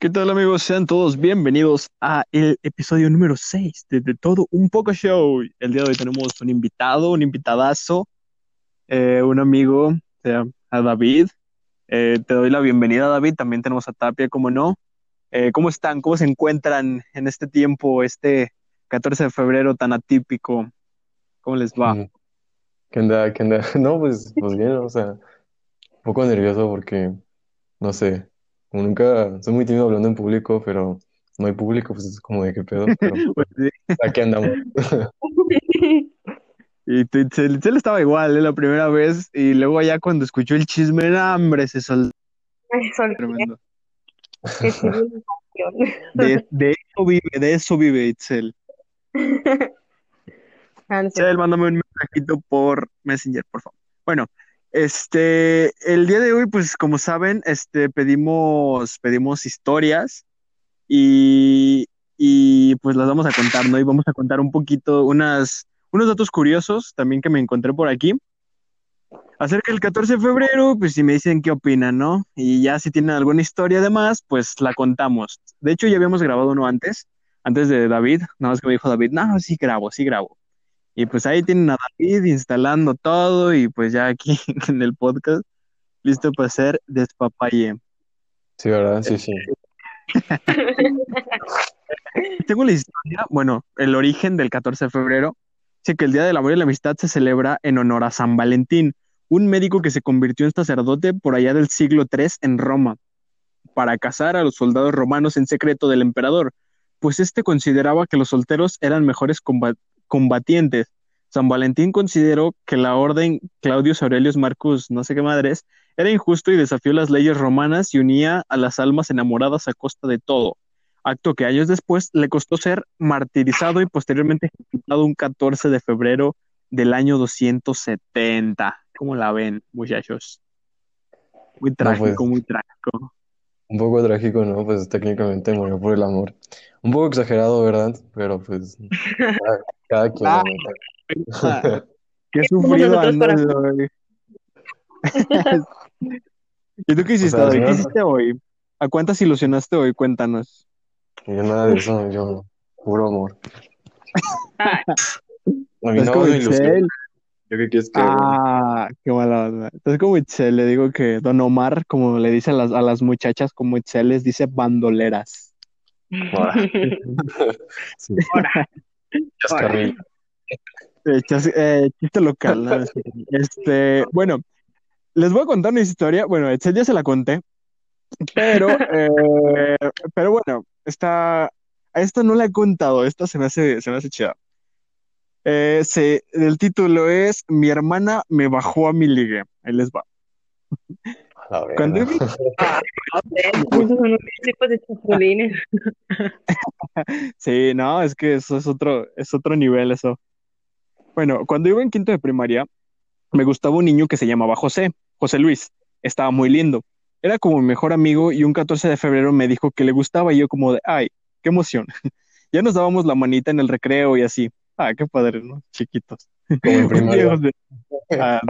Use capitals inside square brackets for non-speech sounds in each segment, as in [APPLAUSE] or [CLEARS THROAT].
¿Qué tal amigos? Sean todos bienvenidos a el episodio número 6 de, Todo Un Poco Show. El día de hoy tenemos un invitado, un invitadazo, eh, un amigo, eh, a David. Eh, te doy la bienvenida David, también tenemos a Tapia, como no. Eh, ¿Cómo están? ¿Cómo se encuentran en este tiempo, este 14 de febrero tan atípico? ¿Cómo les va? Mm, ¿Qué onda? ¿Qué onda? [LAUGHS] No, pues, pues bien, o sea, un poco nervioso porque, no sé, como nunca, soy muy tímido hablando en público, pero no hay público, pues es como de qué pedo, pero [LAUGHS] Pues sí. aquí andamos. [LAUGHS] Y Itzel estaba igual, ¿eh? la primera vez, y luego ya cuando escuchó el chisme, ¡no, hombre, se soltó tremendo. [LAUGHS] De, de eso vive, de eso vive Itzel. Ah. Itzel, mándame un mensajito por Messenger, por favor. Bueno, este, el día de hoy, pues como saben, este, pedimos, pedimos historias y, y pues las vamos a contar, ¿no? Y vamos a contar un poquito, unas, unos datos curiosos también que me encontré por aquí. Acerca del 14 de febrero, pues si me dicen qué opinan, ¿no? Y ya si tienen alguna historia de más, pues la contamos. De hecho, ya habíamos grabado uno antes, antes de David, nada más que me dijo David, no, sí grabo, sí grabo. Y pues ahí tienen a David instalando todo y pues ya aquí [LAUGHS] en el podcast, listo para hacer despapalle. Sí, ¿verdad? Sí, sí. [LAUGHS] Tengo la historia, bueno, el origen del 14 de febrero. Dice que el Día del Amor y la Amistad se celebra en honor a San Valentín, un médico que se convirtió en sacerdote por allá del siglo III en Roma, para casar a los soldados romanos en secreto del emperador, pues este consideraba que los solteros eran mejores combatientes. San Valentín consideró que la orden Claudius Aurelius Marcus, no sé qué madres, era injusto y desafió las leyes romanas y unía a las almas enamoradas a costa de todo acto que años después le costó ser martirizado y posteriormente ejecutado un 14 de febrero del año 270. ¿Cómo la ven, muchachos? Muy trágico, pues. muy trágico. Un poco trágico, ¿no? Pues técnicamente murió por el amor. Un poco exagerado, ¿verdad? Pero pues, [LAUGHS] cada, quien, Ah. neta. [LAUGHS] [LAUGHS] Qué sufrido andas hoy. [LAUGHS] ¿Y tú qué hiciste sea, hoy? ¿Qué hiciste hoy? ¿A cuántas ilusionaste hoy? Cuéntanos. Yo nada de eso, yo, puro amor. A mí no como me. ¿Yo qué quieres que? Ah, qué mala onda. Entonces, como Itzel, le digo que Don Omar, como le dice a las, a las muchachas, como Itzel les dice bandoleras. Ahora. Sí, ahora. Chascarrillo. Eh, chas- eh, chiste local, ¿no? [LAUGHS] Este, bueno, les voy a contar una historia. Bueno, ya se la conté, pero, eh, pero bueno, esta, a esta no la he contado. Esta se me hace, se me hace chida. Eh, se- el título es Mi hermana me bajó a mi ligue. Ahí les va. Cuando son unos tipos de chapulines. Sí, no, es que eso es otro, es otro nivel eso. Bueno, cuando iba en quinto de primaria, me gustaba un niño que se llamaba José, José Luis. Estaba muy lindo. Era como mi mejor amigo y un 14 de febrero me dijo que le gustaba y yo como de, ay, qué emoción. [LAUGHS] Ya nos dábamos la manita en el recreo y así. Ah, qué padre, ¿no? Chiquitos. Como en [LAUGHS] primaria. Ah,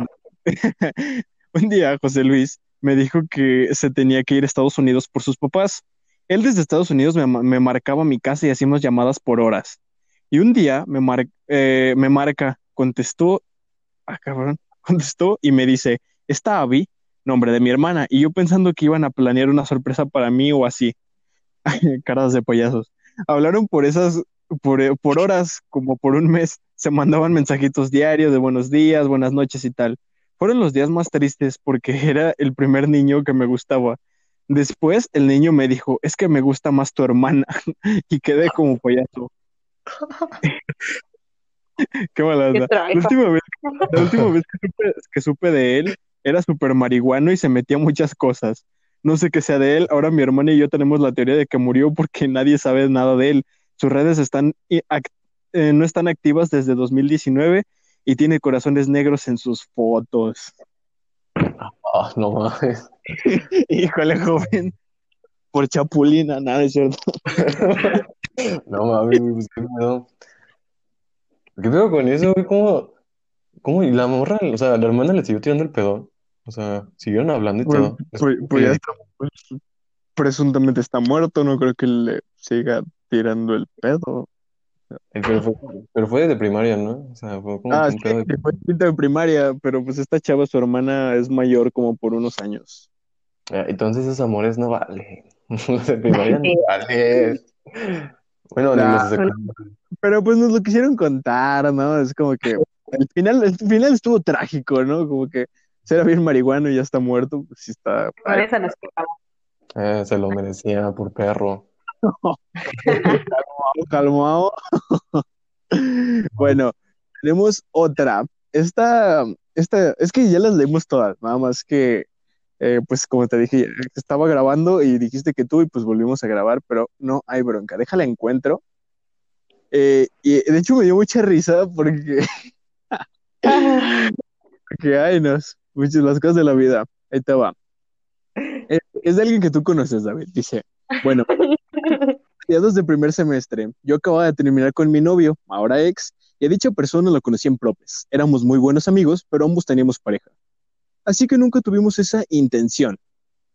[LAUGHS] un día José Luis me dijo que se tenía que ir a Estados Unidos por sus papás. Él desde Estados Unidos me, me marcaba mi casa y hacíamos llamadas por horas. Y un día me, mar- eh, me marca, contestó, ah, cabrón, [LAUGHS] contestó y me dice, ¿está Abby? Nombre de mi hermana. Y yo pensando que iban a planear una sorpresa para mí o así. [LAUGHS] Caras de payasos. Hablaron por esas, por, por horas, como por un mes. Se mandaban mensajitos diarios de buenos días, buenas noches y tal. Fueron los días más tristes porque [LAUGHS] era el primer niño que me gustaba. Después el niño me dijo, es que me gusta más tu hermana [LAUGHS] y quedé como payaso. [LAUGHS] Qué mala onda. La última vez, la última vez que supe, que supe de él era súper marihuano y se metía muchas cosas. No sé qué sea de él. Ahora mi hermana y yo tenemos la teoría de que murió porque nadie sabe nada de él. Sus redes están, eh, no están activas desde 2019 y tiene corazones negros en sus fotos. Ah, no mames. [LAUGHS] Híjole, joven. Por chapulina, nada, es cierto. [LAUGHS] No mames, güey, pues qué pedo. ¿Qué pedo con eso, güey? ¿Cómo, cómo? Y la morra, o sea, la hermana le siguió tirando el pedón. O sea, siguieron hablando y Pues, todo. pues- pues ya está, pues, presuntamente está muerto, no creo que le siga tirando el pedo. Eh, Pero fue, pero fue desde primaria, ¿no? O sea, fue como Ah, un sí, pedo de... fue quinto de primaria, pero pues esta chava, su hermana, es mayor como por unos años. Ah, Entonces esos amores no valen. [LAUGHS] Los de primaria no [LAUGHS] valen. Bueno, ni los de Nah, secundaria. pero pues nos lo quisieron contar, ¿no? Es como que el final, el final estuvo trágico, ¿no? Como que se era bien marihuano y ya está muerto, pues sí está. Por ay, eso nos quedamos. Eh, se lo merecía por perro. [LAUGHS] calmado. [LAUGHS] Bueno, tenemos otra. Esta, esta, es que ya las leímos todas, nada más que, eh, pues como te dije, estaba grabando y dijiste que tú y pues volvimos a grabar, pero no hay bronca, déjala encuentro. Eh, y de hecho me dio mucha risa porque, [LAUGHS] porque ay, nos, muchas las cosas de la vida. Ahí te va. Es, es de alguien que tú conoces, David. Dice, bueno, mediados de primer semestre, yo acababa de terminar con mi novio, ahora ex, y a dicha persona la conocí en Propes. Éramos muy buenos amigos, pero ambos teníamos pareja. Así que nunca tuvimos esa intención.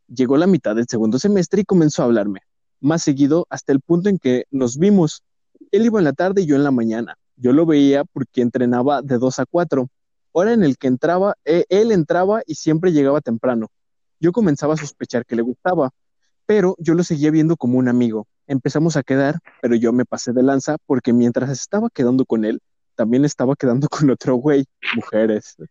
Llegó la mitad del segundo semestre y comenzó a hablarme, más seguido hasta el punto en que nos vimos. Él iba en la tarde y yo en la mañana. Yo lo veía porque entrenaba de 2 a 4, hora en el que entraba, eh, él entraba y siempre llegaba temprano. Yo comenzaba a sospechar que le gustaba, pero yo lo seguía viendo como un amigo. Empezamos a quedar, pero yo me pasé de lanza porque mientras estaba quedando con él, también estaba quedando [LAUGHS] con otro güey, mujeres. Sea.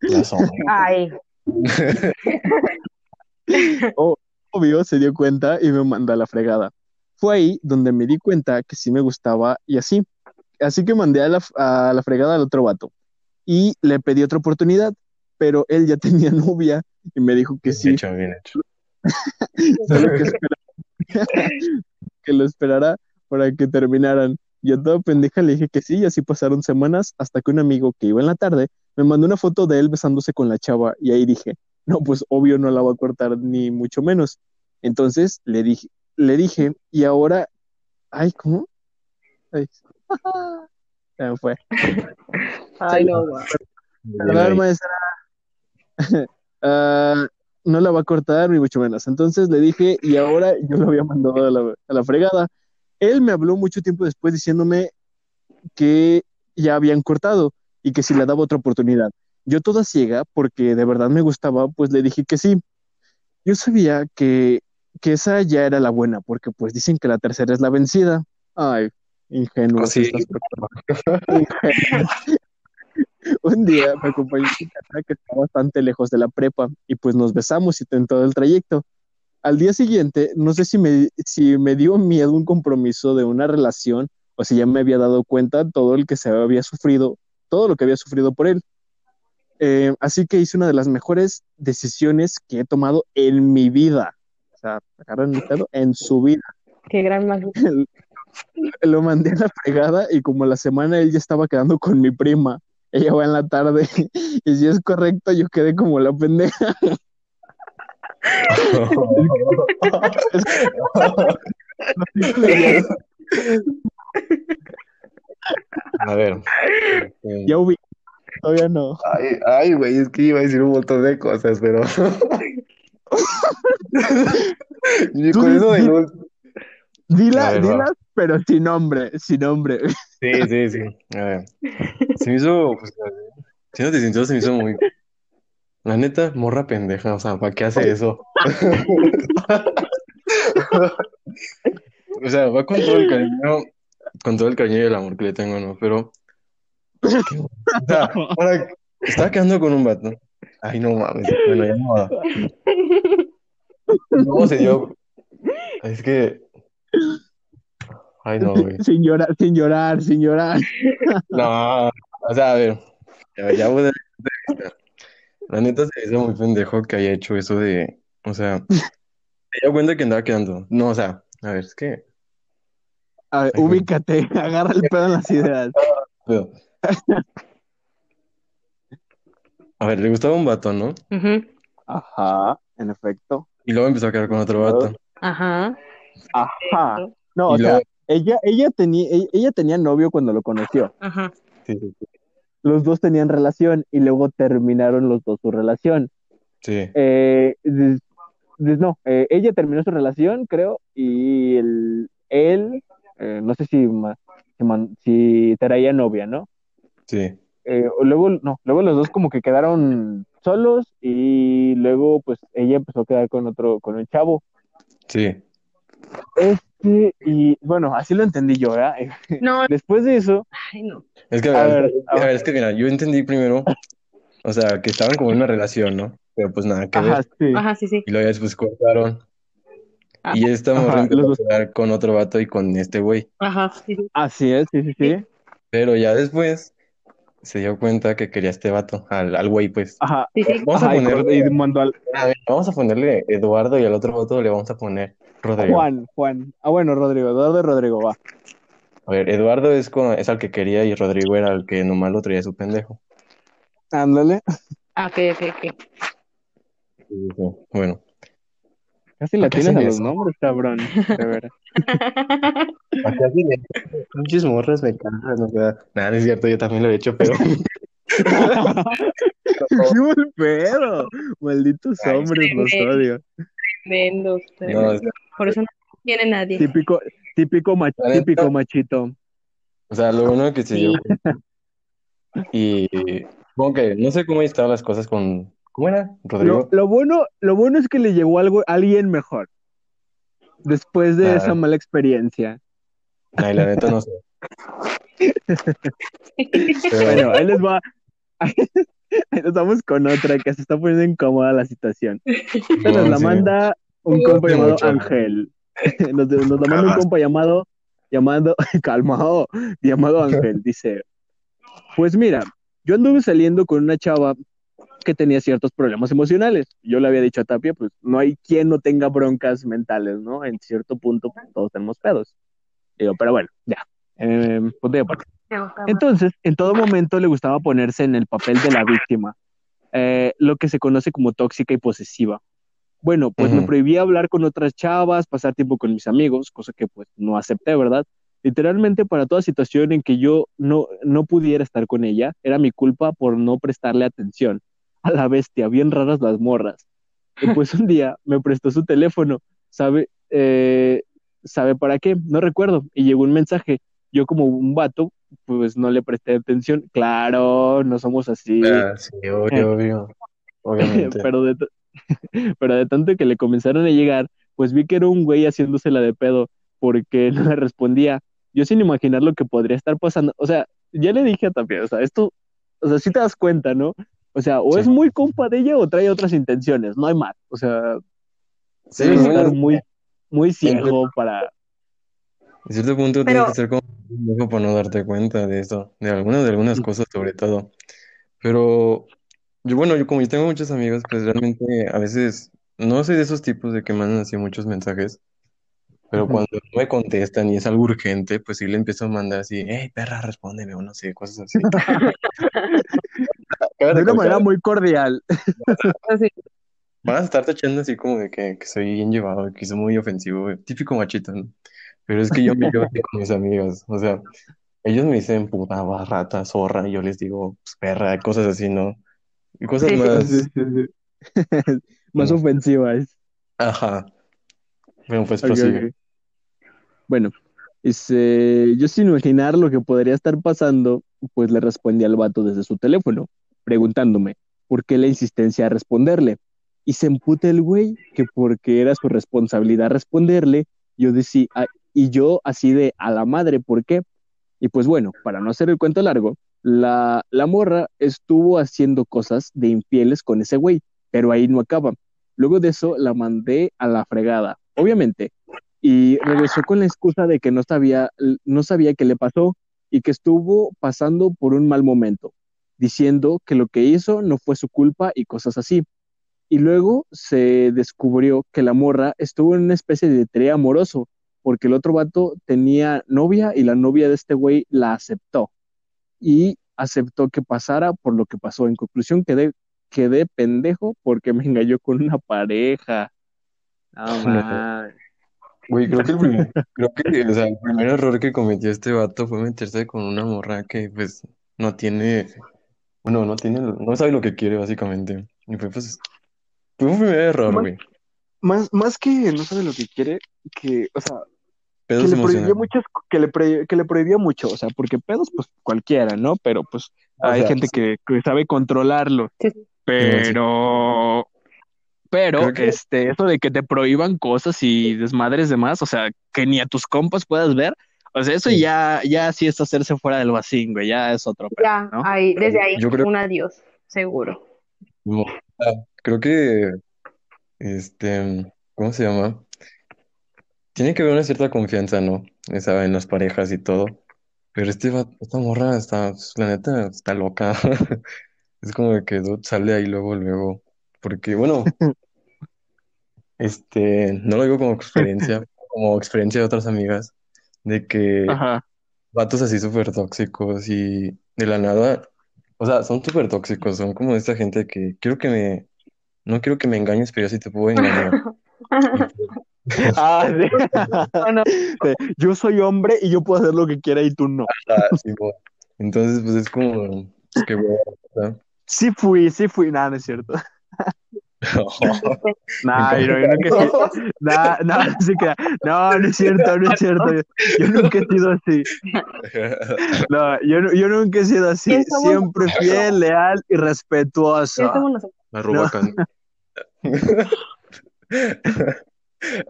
La sombra. Ay, [LAUGHS] Obvio, se dio cuenta y me mandó a la fregada. Fue ahí donde me di cuenta que sí me gustaba y así. Así que mandé a la, a la fregada al otro vato y le pedí otra oportunidad, pero él ya [LAUGHS] tenía novia y me dijo que Bien sí, hecho, bien hecho. solo [LAUGHS] que, espera- [LAUGHS] que lo esperara para que terminaran. Yo toda pendeja le dije que sí y así pasaron semanas hasta que un amigo que iba en la tarde me mandó una foto de él besándose con la chava y ahí dije, no, pues obvio no la voy a cortar ni mucho menos. Entonces le dije, le dije y ahora, ay, ¿cómo? Ay, se me fue. ay, no. Bien Perdón, maestra. [LAUGHS] Ah, no la va a cortar ni mucho menos. Entonces le dije y ahora yo lo había mandado a la, a la fregada. Él me habló mucho tiempo después diciéndome que ya habían cortado y que si le daba otra oportunidad. Yo toda ciega, porque de verdad me gustaba, pues le dije que sí. Yo sabía que, que esa ya era la buena, porque pues dicen que la tercera es la vencida. Ay, ingenuos Oh, sí. personas. Un día me acompañó a mi casa que está bastante lejos de la prepa y pues nos besamos y en todo el trayecto. Al día siguiente, no sé si me, si me dio miedo un compromiso de una relación o si ya me había dado cuenta todo el que se había sufrido, todo lo que había sufrido por él. Eh, así que hice una de las mejores decisiones que he tomado en mi vida. O sea, agarran mi pedo, en su vida. Qué gran mag... [LAUGHS] Lo mandé a la fregada y como la semana él ya estaba quedando con mi prima. Ella va en la tarde [LAUGHS] y si es correcto yo quedé como la pendeja. A ver. este, Ya ubiqué, todavía no. Ay, ay, güey, es que iba a decir un montón de cosas, pero. [LAUGHS] [LAUGHS] Y Tú con eso di- de los- Dila, va. pero sin nombre, sin nombre. Sí, sí, sí. A ver. Se me hizo, pues, siéndote sincero, se me hizo muy. La neta, morra pendeja, o sea, ¿para qué hace eso? [LAUGHS] O sea, va con todo el cariño, con todo el cariño y el amor que le tengo, ¿no? Pero, o sea, ahora, estaba quedando con un vato. Ay, no mames, bueno, ya no va. ¿Cómo se dio? Es que, ay, no, güey. [LAUGHS] Sin llorar, sin llorar, sin llorar. No, o sea, a ver, ya, ya voy a- La neta se hizo muy pendejo que haya hecho eso de, o sea, se dio cuenta que andaba quedando. No, o sea, a ver, es que, A ver, Ay, güey. ubícate, [LAUGHS] agarra el pedo en las ideas. [LAUGHS] pero- a ver, le gustaba un vato, ¿no? Ajá, en efecto. Y luego empezó a quedar con otro vato. Ajá. Ajá. No, o sea, ella, ella tenía, ella, ella tenía novio cuando lo conoció. Ajá. sí, sí, sí, Los dos tenían relación y luego terminaron los dos su relación. sí. Eh, des- no, eh, ella terminó su relación, creo, y el, él, eh, no sé si, ma- si, man- si traía novia, ¿no? Sí, Eh, luego, no, luego los dos como que quedaron solos y luego pues ella empezó a quedar con otro, con el chavo. sí. Este, y bueno, así lo entendí yo, ¿verdad? [LAUGHS] No, Después de eso, ay, no. Es que, A a ver, ver, a ver. a ver, es que mira, yo entendí primero, o sea, que estaban como en una relación, ¿no? Pero pues nada que ajá, ver. sí, Ajá, sí, sí. Y luego ya después cortaron. Ajá. Y esta morra empezó a con otro vato y con este güey. Ajá, sí, sí. así es, sí, sí, sí. Pero ya después se dio cuenta que quería este vato, al, al güey, pues. Ajá, Sí, sí. Vamos a ajá, ponerle, y al a ver, vamos a ponerle Eduardo y al otro vato le vamos a poner Rodrigo. Juan, Juan. Ah, bueno, Rodrigo, Eduardo y Rodrigo, va. A ver, Eduardo es, con, es al que quería y Rodrigo era el que nomás lo traía su pendejo. Ándale. Ah, ok, ok, ok. Sí, sí. Bueno, Casi la ¿Por qué tienes a los eso? nombres, cabrón. De veras. [LAUGHS] sí le- pinches morras me o sea, nada, no es cierto, yo también lo he hecho, pero ¡Qué mal pedo! Malditos Ay, hombres, los tremendo. odio. Tremendos, no, tremendos. o sea, Por eso no tiene nadie. Típico, típico, mach- típico machito. o sea, lo bueno que se Sí. Y como que no sé cómo estaban las cosas con, ¿cómo era? Lo, Rodrigo. lo bueno, lo bueno es que le llegó algo, alguien mejor. Después de Ah. esa mala experiencia. Ay, la neta no sé. [LAUGHS] Pero Bueno, ahí les va. [LAUGHS] Ahí nos vamos con otra que se está poniendo incómoda la situación. Esta nos la manda un compa llamado. Ángel. [LAUGHS] Nos, nos manda un compa llamado, llamado, [LAUGHS] calmado, llamado Ángel. [LAUGHS] Dice, pues mira, yo anduve saliendo con una chava que tenía ciertos problemas emocionales. Yo le había dicho a Tapia, pues no hay quien no tenga broncas mentales, ¿no? En cierto punto pues, todos tenemos pedos. Digo, pero bueno, ya. Eh, y aparte. Entonces, en todo momento le gustaba ponerse en el papel de la víctima, eh, lo que se conoce como tóxica y posesiva. Bueno, pues me prohibía hablar con otras chavas, pasar tiempo con mis amigos, cosa que pues no acepté, ¿verdad? Literalmente para toda situación en que yo no, no pudiera estar con ella, era mi culpa por no prestarle atención. A la bestia, bien raras las morras. Y [LAUGHS] pues un día me prestó su teléfono, ¿sabe? Eh, ¿Sabe para qué? No recuerdo. Y llegó un mensaje. Yo como un vato, pues no le presté atención. Claro, no somos así. Ah, sí, obvio, obvio. [LAUGHS] Obviamente. pero, de, [LAUGHS] pero de tanto que le comenzaron a llegar, pues vi que era un güey haciéndosela de pedo porque [LAUGHS] no le respondía. Yo sin imaginar lo que podría estar pasando. O sea, ya le dije a Tapia, o sea, esto, o sea, sí te das cuenta, ¿no? O sea, o Sí. es muy compa de ella o trae otras intenciones, no hay más. O sea, Sí, bueno, estar muy, muy ciego para... En cierto punto Pero- tienes que ser como un para no darte cuenta de esto, de algunas, de algunas cosas sobre todo. Pero yo, bueno, yo como yo tengo muchos amigos, pues realmente a veces no soy de esos tipos de que mandan así muchos mensajes, pero Ujú. cuando no me contestan y es algo urgente, pues sí le empiezo a mandar así, hey, perra, respóndeme, o no sé, cosas así. [LAUGHS] Cabe De una manera muy cordial. [LAUGHS] Así. Van a estar tachando así como de que, que soy bien llevado, que soy muy ofensivo. Típico machito, ¿no? Pero es que yo me llevo así con mis amigas, o sea, ellos me dicen puta, rata, zorra, y yo les digo pues, perra, cosas así, ¿no? Y cosas más, Sí, sí, sí. [LAUGHS] Más ofensivas. ajá. Bueno, pues. Bueno, este, yo sin imaginar lo que podría estar pasando, pues le respondí al vato desde su teléfono, preguntándome por qué la insistencia a responderle. Y se emputa el güey que porque era su responsabilidad responderle, yo decía, y yo así de a la madre, ¿por qué? Y pues bueno, para no hacer el cuento largo, la, morra estuvo haciendo cosas de infieles con ese güey, pero ahí no acaba. Luego de eso la mandé a la fregada, obviamente, y regresó con la excusa de que no sabía, no sabía qué le pasó y que estuvo pasando por un mal momento, diciendo que lo que hizo no fue su culpa y cosas así. Y luego se descubrió que la morra estuvo en una especie de trío amoroso, porque el otro vato tenía novia y la novia de este güey la aceptó. Y aceptó que pasara por lo que pasó. En conclusión, quedé, quedé pendejo porque me engañó con una pareja. No, [LAUGHS] man. Güey, creo que el primer, [LAUGHS] creo que, o sea, el primer error que cometió este vato fue meterse con una morra que, pues, no tiene, bueno, no tiene, no sabe lo que quiere, básicamente. Y fue, pues, fue un primer error, güey. más, más que no sabe lo que quiere, que, o sea, que le muchas, que le, pre- que le prohibía mucho, o sea, porque pedos, pues cualquiera, ¿no? Pero pues O hay sea, gente sí. que, que sabe controlarlo, Sí, pero, pero, que- este, eso de que te prohíban cosas y desmadres demás, o sea, que ni a tus compas puedas ver, o sea, eso Sí. ya, ya sí es hacerse fuera del vacín, güey, ya es otro pedo, Ya, ¿no? ahí, desde ahí, Yo creo- un adiós, seguro. No, creo que, este, ¿cómo se llama? Tiene que haber una cierta confianza, ¿no? Esa en las parejas y todo. Pero este va- esta morra está, la neta, está loca. [LAUGHS] Es como de que dude, sale ahí luego, luego. Porque, bueno, [LAUGHS] este, no lo digo como experiencia, [LAUGHS] como experiencia de otras amigas, de que Ajá. vatos así súper tóxicos y de la nada, o sea, son súper tóxicos, son como esta gente que quiero que me, no quiero que me engañes, pero yo sí te puedo engañar. [LAUGHS] Ah, sí. [LAUGHS] Bueno, Sí, Yo soy hombre y yo puedo hacer lo que quiera y tú no. Ah, sí. Entonces, pues es como, qué bueno, Sí fui, sí fui, nada, no es cierto. [LAUGHS] Nah, yo, yo nunca he sido, nah, nah, sí que- no, no es cierto, no es cierto. Yo, yo nunca he sido así. No, yo, yo nunca he sido así. ¿Quién somos Siempre fiel, leal y ¿quién respetuoso. Arroba No.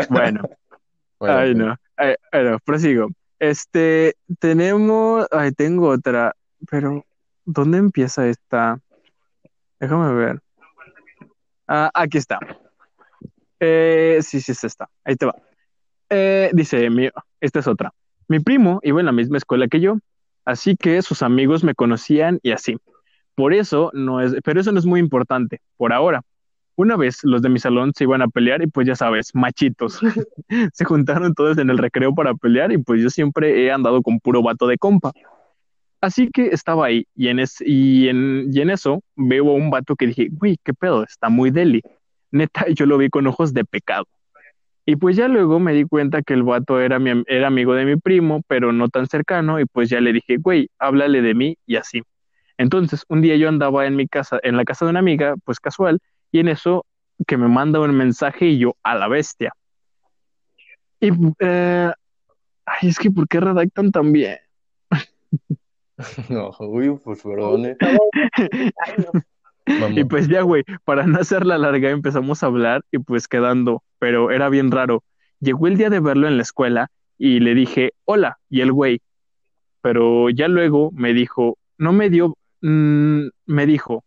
Bueno, ay, pues, no. Ay, bueno, prosigo. Este, tenemos, ay, tengo otra, pero ¿dónde empieza esta? Déjame ver. Ah, aquí está. Eh, sí, sí, es esta. Ahí te va. Eh, dice, mi, esta es otra. Mi primo iba en la misma escuela que yo, así que sus amigos me conocían y así. Por eso no es, pero eso no es muy importante, por ahora. Una vez los de mi salón se iban a pelear y pues ya sabes, machitos. [LAUGHS] [LAUGHS] se juntaron todos en el recreo para pelear y pues yo siempre he andado con puro vato de compa. Así que estaba ahí y en, es, y en, y en eso veo a un vato que dije, güey, qué pedo, está muy deli. Neta, yo lo vi con ojos de pecado. Y pues ya luego me di cuenta que el vato era, mi, era amigo de mi primo, pero no tan cercano, y pues ya le dije, güey, háblale de mí y así. Entonces, un día yo andaba en mi casa, en la casa de una amiga, pues casual, y en eso que me manda un mensaje y yo a la bestia. Y, eh, ay, es que ¿por qué redactan tan bien? [LAUGHS] no, uy, pues perdone. Mamá. [LAUGHS] Y pues ya, güey, para no hacerla larga empezamos a hablar y pues quedando, pero era bien raro. Llegó el día de verlo en la escuela y le dije, hola, y el güey, pero ya luego me dijo, no me dio, mm, me dijo,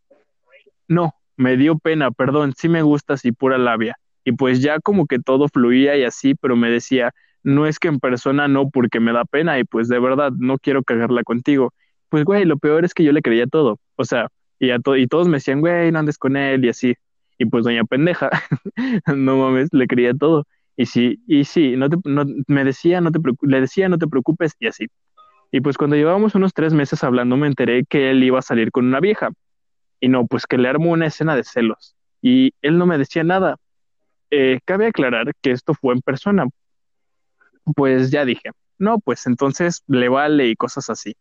no, me dio pena, perdón, sí me gustas y pura labia. Y pues ya como que todo fluía y así, pero me decía, no es que en persona no, porque me da pena y pues de verdad no quiero cagarla contigo. Pues güey, lo peor es que yo le creía todo, o sea, y, a to- y todos me decían, güey, no andes con él y así. Y pues doña pendeja, [LAUGHS] no mames, le creía todo. Y sí, y sí, no te, no, me decía, no te le decía, no te preocupes y así. Y pues cuando llevábamos unos tres meses hablando, me enteré que él iba a salir con una vieja. Y no, pues que le armó una escena de celos. Y él no me decía nada. Eh, cabe aclarar que esto fue en persona. Pues ya dije, no, pues entonces le vale y cosas así.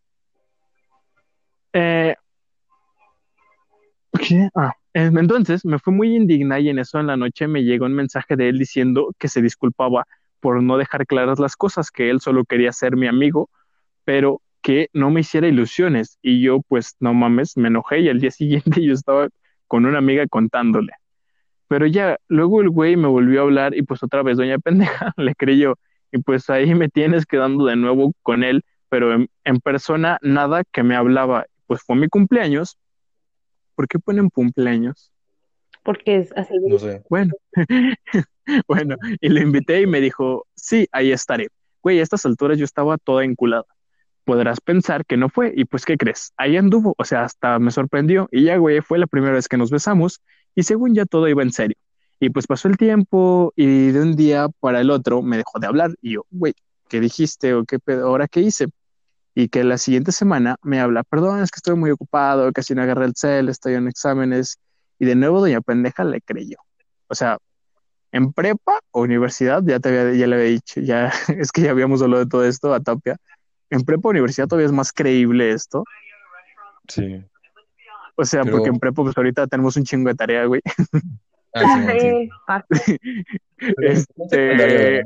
Eh. Ah, eh, entonces me fue muy indignada y en eso en la noche me llegó un mensaje de él diciendo que se disculpaba por no dejar claras las cosas, que él solo quería ser mi amigo, pero que no me hiciera ilusiones. Y yo, pues, no mames, me enojé y al día [LAUGHS] siguiente yo estaba con una amiga contándole. Pero ya, luego el güey me volvió a hablar y pues otra vez doña [LAUGHS] pendeja le creyó. Y pues ahí me tienes quedando de nuevo con él, pero en, en persona nada que me hablaba. Pues fue mi cumpleaños. ¿Por qué ponen cumpleaños? Porque es así. No sé. Bueno, [LAUGHS] bueno, y lo invité y me dijo, sí, ahí estaré. Güey, a estas alturas yo estaba toda enculada. Podrás pensar que no fue, y pues, ¿qué crees? Ahí anduvo, o sea, hasta me sorprendió. Y ya, güey, fue la primera vez que nos besamos, y según ya todo iba en serio. Y pues pasó el tiempo, y de un día para el otro me dejó de hablar, y yo, güey, ¿qué dijiste o qué pedo? ¿Ahora qué hice? Y que la siguiente semana me habla, perdón, es que estoy muy ocupado, casi no agarré el cel, estoy en exámenes. Y de nuevo doña pendeja le creyó. O sea, en prepa o universidad, ya te había, ya le había dicho, ya [LAUGHS] es que ya habíamos hablado de todo esto a Tapia. En prepa universidad todavía es más creíble esto. Sí. O sea, Pero- porque en prepa pues ahorita tenemos un chingo de tarea, güey. [LAUGHS] Ah, sí. Eh, Pero en secundaria, Este,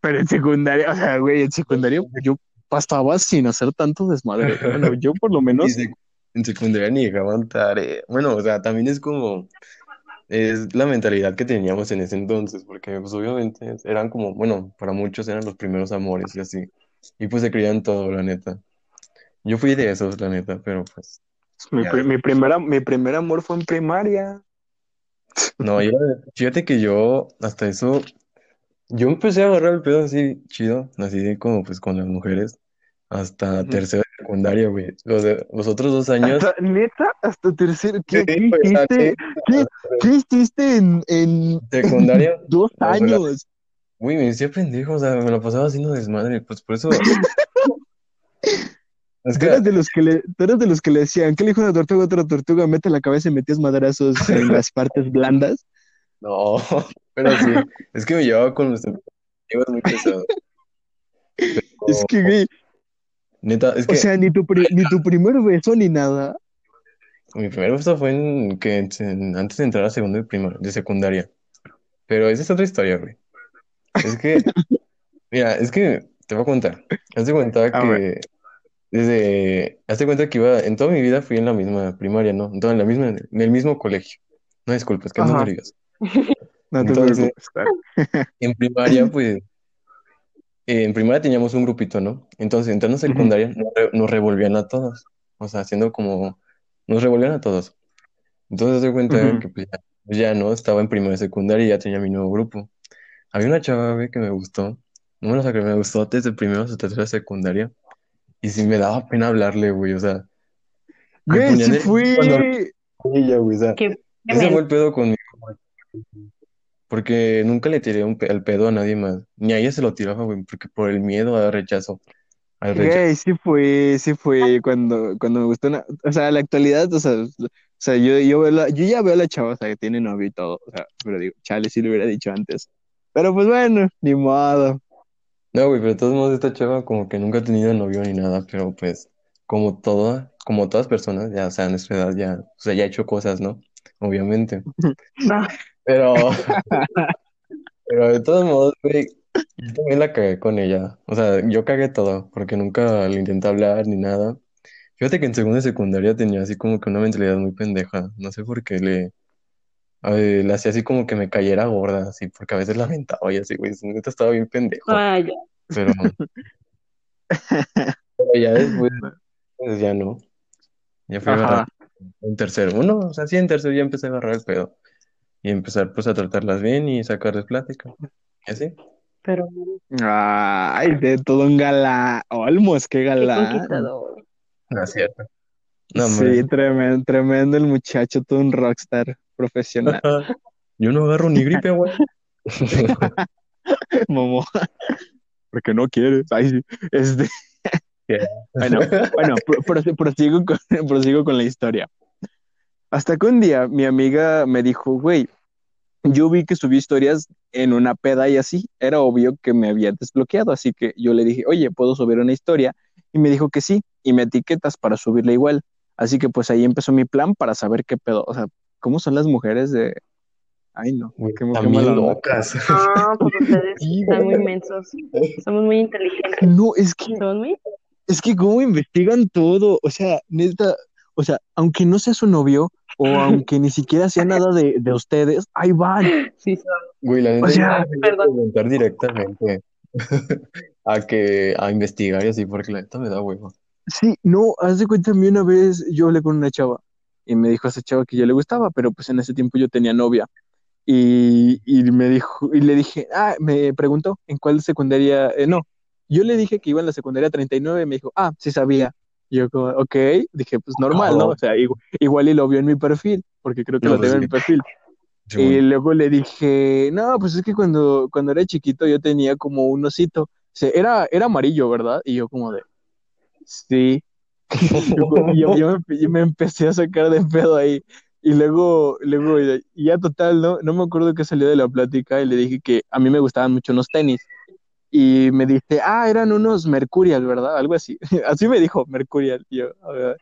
pero en secundaria, o sea, güey, en secundaria yo pasaba sin hacer tanto desmadre. Bueno, yo por lo [LAUGHS] menos, sec- en secundaria ni dejaban tarea. Bueno, o sea, también es como, es la mentalidad que teníamos en ese entonces, porque pues obviamente eran como, bueno, para muchos eran los primeros amores y así. Y pues se creían todo, la neta. Yo fui de esos, la neta, pero pues, mi, ya. pri- mi primera, mi primer amor fue en primaria. No, yo, fíjate que yo, hasta eso, yo empecé a agarrar el pedo así chido, así de como pues con las mujeres, hasta tercera de secundaria, güey. Los, los otros dos años, Hasta, neta, hasta tercero. ¿Qué, Sí, qué pues, hiciste? ¿Qué, qué hiciste en, en secundaria, dos años? Güey, me decía pendejo, o sea, me lo pasaba haciendo desmadre, pues por eso. [LAUGHS] Es Tú que, eras de los que le, tú eras de los que le decían, ¿qué le dijo una tortuga a otra tortuga? Mete la cabeza y metías madrazos en [LAUGHS] las partes blandas. no, [LAUGHS] pero sí, es que me llevaba con los amigos muy pesados. Es que, güey, Neta, es o sea, ni tu, pri- ni tu primer beso ni nada. mi primer beso fue en, que, en- antes de entrar a segundo de primaria, de secundaria. Pero esa es otra historia, güey. Es que, mira, es que te voy a contar. Haz de cuenta ver. que desde, haz de cuenta que iba, en toda mi vida fui en la misma primaria, ¿no? En toda- en la misma, en el mismo colegio. No disculpes, que ando Ajá. nervioso. [LAUGHS] No te Entonces. [LAUGHS] En primaria, pues, eh, en primaria teníamos un grupito, ¿no? Entonces, entrando a secundaria, nos, re- nos revolvían a todos. O sea, haciendo como, nos revolvían a todos. Entonces, se cuenta que pues, ya, ya no, estaba en primaria y secundaria y ya tenía mi nuevo grupo. Había una chava, güey, que me gustó. No me lo saqué, me gustó desde primero hasta tercera secundaria. Y sí me daba pena hablarle, güey. O sea, Güey, sí nervioso cuando ella, güey. O sea, qué, qué ese fue el pedo conmigo, güey. Porque nunca le tiré un pe- el pedo a nadie más. Ni a ella se lo tiraba, güey, porque por el miedo al rechazo. Al rechazo. Güey, sí fue, sí fue cuando, cuando me gustó una, o sea, la actualidad, o sea, o sea, yo, yo, veo la- yo ya veo a la chava, o sea, que tiene novio y todo, o sea, pero digo, chale, sí lo hubiera dicho antes. Pero pues bueno, ni modo. No, güey, pero de todos modos esta chava como que nunca ha tenido novio ni nada, pero pues como toda, como todas personas, ya, o sea, a nuestra edad ya, o sea, ya ha hecho cosas, ¿no? Obviamente. [LAUGHS] Ah, Pero, [LAUGHS] pero de todos modos, güey, yo también la cagué con ella. O sea, yo cagué todo, porque nunca le intenté hablar ni nada. Fíjate que en segunda y secundaria tenía así como que una mentalidad muy pendeja. No sé por qué le, eh, le hacía así como que me cayera gorda, así, porque a veces lamentaba y así, güey, neta estaba bien pendejo. ah, ya. Pero, [LAUGHS] pero ya después, pues ya no. Ya fui a agarrar Ajá. en tercero. Uno, o sea, sí, en tercero ya empecé a agarrar el pedo. Y empezar pues a tratarlas bien y sacarles plática. Y así. Pero Ay, de todo un galán. Olmos, qué conquistador. No es cierto. No, Sí, tremendo, tremendo el muchacho, todo un rockstar profesional. Yo no agarro ni gripe, güey. [LAUGHS] Momo. Porque no quieres. Ay, sí. Este, bueno, bueno, pro- prose- prosigo con, prosigo con la historia. Hasta que un día mi amiga me dijo, güey, yo vi que subí historias en una peda y así, era obvio que me había desbloqueado, así que yo le dije, oye, ¿puedo subir una historia? Y me dijo que sí, y me etiquetas para subirla igual. Así que pues ahí empezó mi plan para saber qué pedo, o sea, ¿cómo son las mujeres de... Ay, no, qué, También locas. Ah, pues ustedes están muy inmensos. Somos muy inteligentes. No, es que Somos muy Es que cómo investigan todo, o sea, neta, o sea, aunque no sea su novio o [LAUGHS] aunque ni siquiera sea nada de, de ustedes, ahí van. sí, son. Güey, la neta, O sea, preguntar directamente [LAUGHS] a que a investigar y así, porque la neta me da huevo. Sí, no, haz de cuenta, a mí una vez yo hablé con una chava y me dijo a esa chava que yo le gustaba, pero pues en ese tiempo yo tenía novia y, y me dijo, y le dije, ah, me preguntó en cuál secundaria, eh, no, yo le dije que iba en la secundaria 39 y me dijo, ah, sí sabía. Y yo como, ok, dije, pues normal, ¿no? No. O sea, igual, igual y lo vio en mi perfil, porque creo que No, lo tengo en sí. mi perfil. Sí, Y güey. luego le dije, no, pues es que cuando, cuando era chiquito yo tenía como un osito. Se- era, era amarillo, ¿verdad? Y yo como de, sí. Yo, yo me, [LAUGHS] yo me empecé a sacar de pedo ahí. Y luego, luego, y ya total, ¿no? No me acuerdo qué salió de la plática y le dije que a mí me gustaban mucho unos tenis. Y me dice, ah, eran unos Mercurial, ¿verdad? Algo así. [LAUGHS] Así me dijo, Mercurial. Y yo, a ver,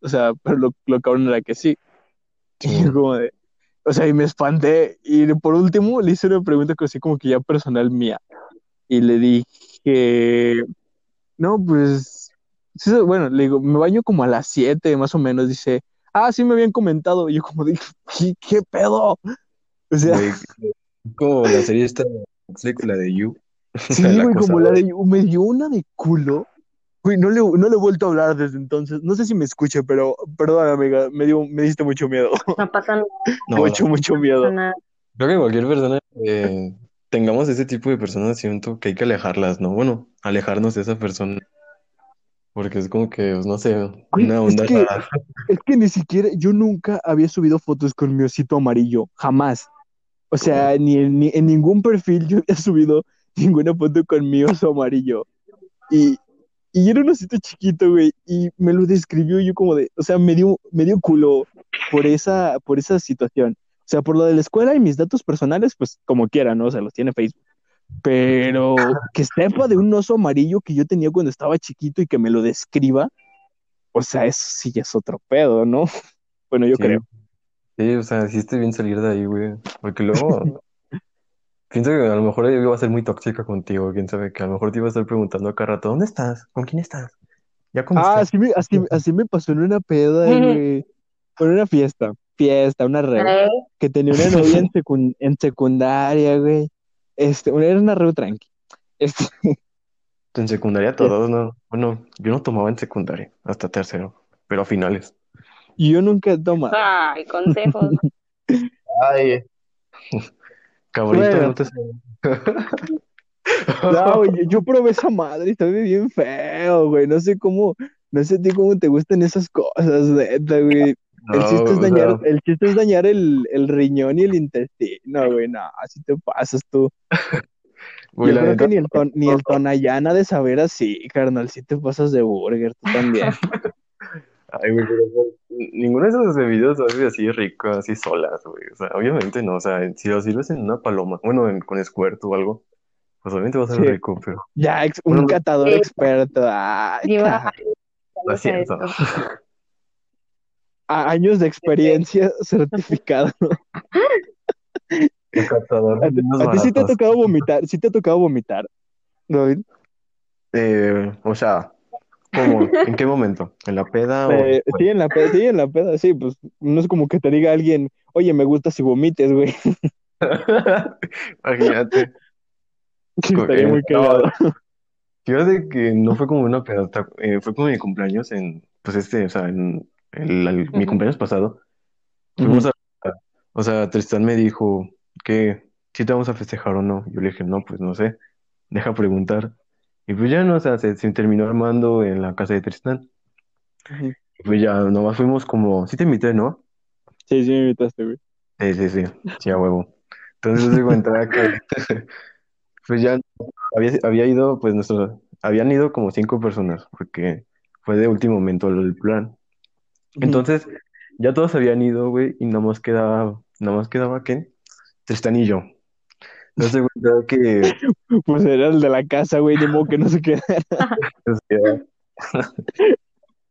o sea, pero lo, lo cabrón era que sí. [LAUGHS] Y yo como de, O sea, y me espanté. Y por último le hice una pregunta que así como que ya personal mía. Y le dije, no, pues, sí, bueno, le digo, me baño como a las 7 más o menos. Dice, ah, sí me habían comentado. Y yo como dije, ¿qué, qué pedo? O sea, Güey, como la serie esta, la de You. [LAUGHS] sí, güey, como la de, me dio una de culo. Güey, no le, no le he vuelto a hablar desde entonces. No sé si me escuche, pero perdón, amiga, me dio, me diste mucho miedo. No pasa nada, No, mucho, no. mucho miedo. Creo que cualquier persona que tengamos ese tipo de personas, siento que hay que alejarlas, ¿no? Bueno, alejarnos de esa persona. Porque es como que, pues, no sé, una es onda que, rara. es que ni siquiera, yo nunca había subido fotos con mi osito amarillo, jamás. O sea, ni en, ni en ningún perfil yo había subido ninguna foto con mi oso amarillo. Y, y era un osito chiquito, güey, y me lo describió yo como de, o sea, me dio, me dio culo por esa, por esa situación. O sea, por lo de la escuela y mis datos personales, pues como quiera, ¿no? O sea, los tiene Facebook. Pero [LAUGHS] que sepa de un oso amarillo que yo tenía cuando estaba chiquito y que me lo describa, o sea, eso sí ya es otro pedo, ¿no? [LAUGHS] Bueno, yo Sí. creo. Sí, o sea, hiciste bien salir de ahí, güey. Porque luego, [LAUGHS] pienso que a lo mejor ella iba a ser muy tóxica contigo, quién sabe, que a lo mejor te iba a estar preguntando a cada rato, ¿dónde estás? ¿Con quién estás? ¿Ya Ah, así me, así, así me pasó en una peda, güey. En una fiesta, fiesta, una ¿Eh? que tenía una novia en secundaria, güey. Este, una- era una reu tranqui. Este, [LAUGHS] En secundaria todos, ¿no? Bueno, yo no tomaba en secundaria, hasta tercero, pero a finales. y yo nunca he tomado. Ay, consejos. [LAUGHS] Ay. [LAUGHS] Cabrito, Bueno. no te No, yo, yo probé esa madre y sabe bien feo, güey. No sé cómo, no sé a ti cómo te gustan esas cosas, neta, güey. El No, chiste es dañar, el chiste es dañar el, el riñón y el intestino, [LAUGHS] güey. No, así te pasas tú. Yo creo neta, que ni el, ton, ni el [LAUGHS] Tonayán ha de saber así, carnal. Si te pasas de burger, tú también. [LAUGHS] Ay, güey, pero ninguna de esas bebidas sabe así rico, así solas, güey. O sea, obviamente no, o sea, si lo sirves en una paloma, bueno, en- con escuerto o algo, pues obviamente va a ser Sí. rico, pero Ya, ex- un Bueno, catador Sí. experto. Ay, Lleva lo siento. A- años de experiencia [LAUGHS] certificado. ¿A ti, vinos a ti sí te ha tocado vomitar? ¿Sí te ha tocado vomitar, David? Eh, o sea, ¿cómo? ¿En qué momento? ¿En la peda o Eh, después? sí, en la peda, sí, en la peda, sí, pues no es como que te diga alguien, oye, me gusta si vomites, güey. [LAUGHS] Imagínate. Estaría Eh, muy no, cagado. Fíjate que no fue como una peda, eh, fue como mi cumpleaños en, pues este, o sea, en el, el- mi cumpleaños pasado. Fuimos a, o sea, Tristán me dijo que si te vamos a festejar o no. Yo le dije, no, pues no sé, deja preguntar. Y pues ya no, o sea, se, se terminó armando en la casa de Tristán. Y pues ya nomás fuimos como, sí te invité, ¿no? Sí, sí, me invitaste, güey. Sí, sí, sí, sí, a huevo. Entonces se cuenta [LAUGHS] que, pues ya había, había ido, pues nuestro, habían ido como cinco personas, porque fue de último momento el plan. Entonces, ya todos habían ido, güey, y nada más quedaba, nada más quedaba ¿quién? Tristán y yo. Entonces, se cuenta que, [LAUGHS] Pues era el de la casa, güey, ni modo que no se quedara. [LAUGHS] pues. [LAUGHS]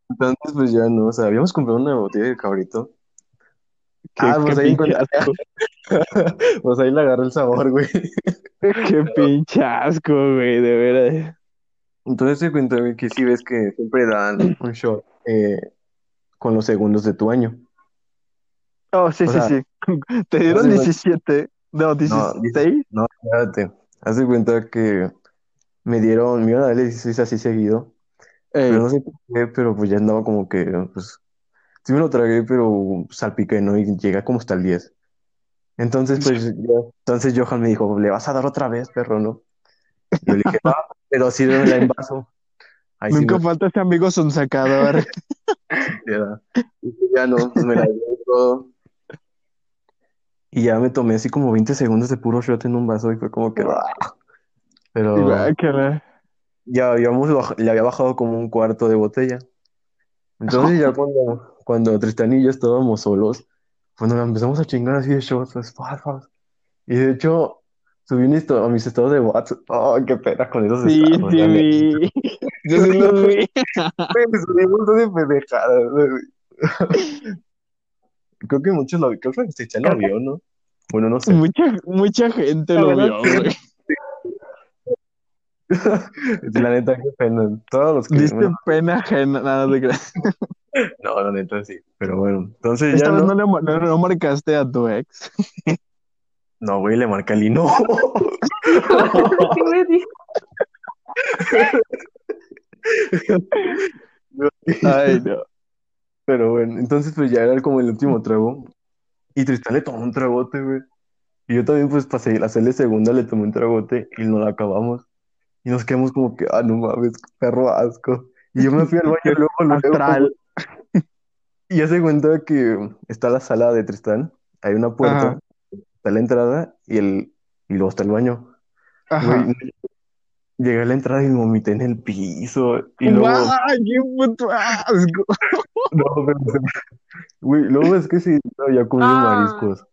Entonces, pues ya no, o sea, habíamos comprado una botella de cabrito. Ah, pues ahí pues ahí le agarró el sabor, güey. Qué pinche asco, güey, de veras. Entonces se cuenta, güey, que sí ves que siempre dan un shot eh, con los segundos de tu año. Oh, sí, O sí, sea, sí. [LAUGHS] Te dieron hace cuenta- 17, no, no, 16. no, espérate. Haz de cuenta que me dieron, me iban a dar 16 así seguido, Ey, pero no sé por qué, pero pues ya andaba como que, pues, sí me lo tragué, pero salpiqué, ¿no? Y llegué como hasta el 10. Entonces, pues, [LAUGHS] entonces Johan me dijo, ¿le vas a dar otra vez, perro, no? Y yo le dije, ah, pero sírvemela en vaso. Ahí sí Nunca me falta ese amigo sonsacador. [LAUGHS] Y pues ya no, pues me la llevé todo. Y ya me tomé así como 20 segundos de puro shot en un vaso y fue como que... Pero ya habíamos le había bajado como un cuarto de botella. Entonces ya cuando, cuando Tristán y yo estábamos solos, cuando la empezamos a chingar así de shots, pues. Y de hecho, subí un a mis estados de WhatsApp. ¡Oh, qué pena con esos Sí, estados! sí. Yo sí los [LAUGHS] vi. Güey, subí un montón de pendejadas, creo que muchos lo, creo que lo vio, ¿no? Bueno, no sé. Mucha, mucha gente La lo vio, güey. La neta, qué pena. Todos los que. Diste bueno, pena ajena, nada de [LAUGHS] no, la neta sí. Pero bueno, entonces Esta ya vez no. no, le no- no marcaste a tu ex. No, güey, le marca el no. [LAUGHS] Ay, [LAUGHS] no. Pero bueno, entonces pues ya era como el último trago. Y Tristan le tomó un tragote, güey. Y yo también, pues, para seguir- hacerle segunda, le tomé un tragote y no la acabamos. Y nos quedamos como que, ah, no mames, perro asco. Y yo me fui al baño luego, luego, Astral. [LAUGHS] Y ya se cuenta que está la sala de Tristán, hay una puerta, Ajá. está la entrada y, el, y luego está el baño. Ajá. Güey, llegué a la entrada y me vomité en el piso. Y luego, ¡Guay, qué puto asco! no, pero, [LAUGHS] güey, luego es que sí, no, ya comí Ah. mariscos.